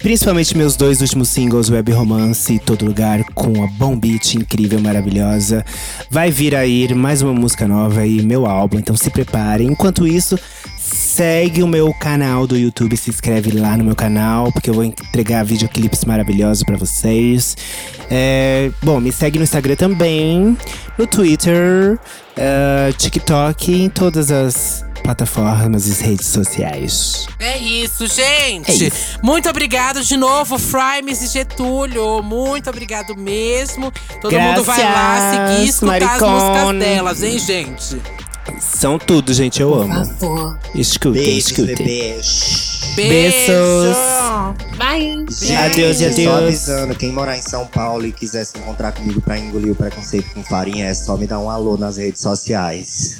[SPEAKER 2] principalmente meus dois últimos singles, Web Romance e Todo Lugar, com a Bom Beat incrível, maravilhosa. Vai vir aí mais uma música nova e meu álbum, então se preparem. Enquanto isso, Segue o meu canal do YouTube, se inscreve lá no meu canal, porque eu vou entregar videoclipes maravilhosos pra vocês. É, bom, me segue no Instagram também, no Twitter, eh, TikTok, em todas as plataformas e redes sociais.
[SPEAKER 3] É isso, gente.
[SPEAKER 2] É isso.
[SPEAKER 3] Muito obrigado de novo, Frimes e Getúlio. Muito obrigado mesmo. Todo mundo vai lá seguir e escutar as músicas delas, hein, gente?
[SPEAKER 2] São tudo, gente, eu
[SPEAKER 5] por
[SPEAKER 2] amo.
[SPEAKER 5] favor.
[SPEAKER 2] Escutem,
[SPEAKER 4] Beijos,
[SPEAKER 2] escutem.
[SPEAKER 4] bebês.
[SPEAKER 3] Beijos.
[SPEAKER 5] Bye.
[SPEAKER 4] Gente,
[SPEAKER 2] Adeus e
[SPEAKER 4] Só
[SPEAKER 2] adeus.
[SPEAKER 4] avisando, quem morar em São Paulo e quiser se encontrar comigo pra engolir o preconceito com farinha, é só me dar um alô nas redes sociais.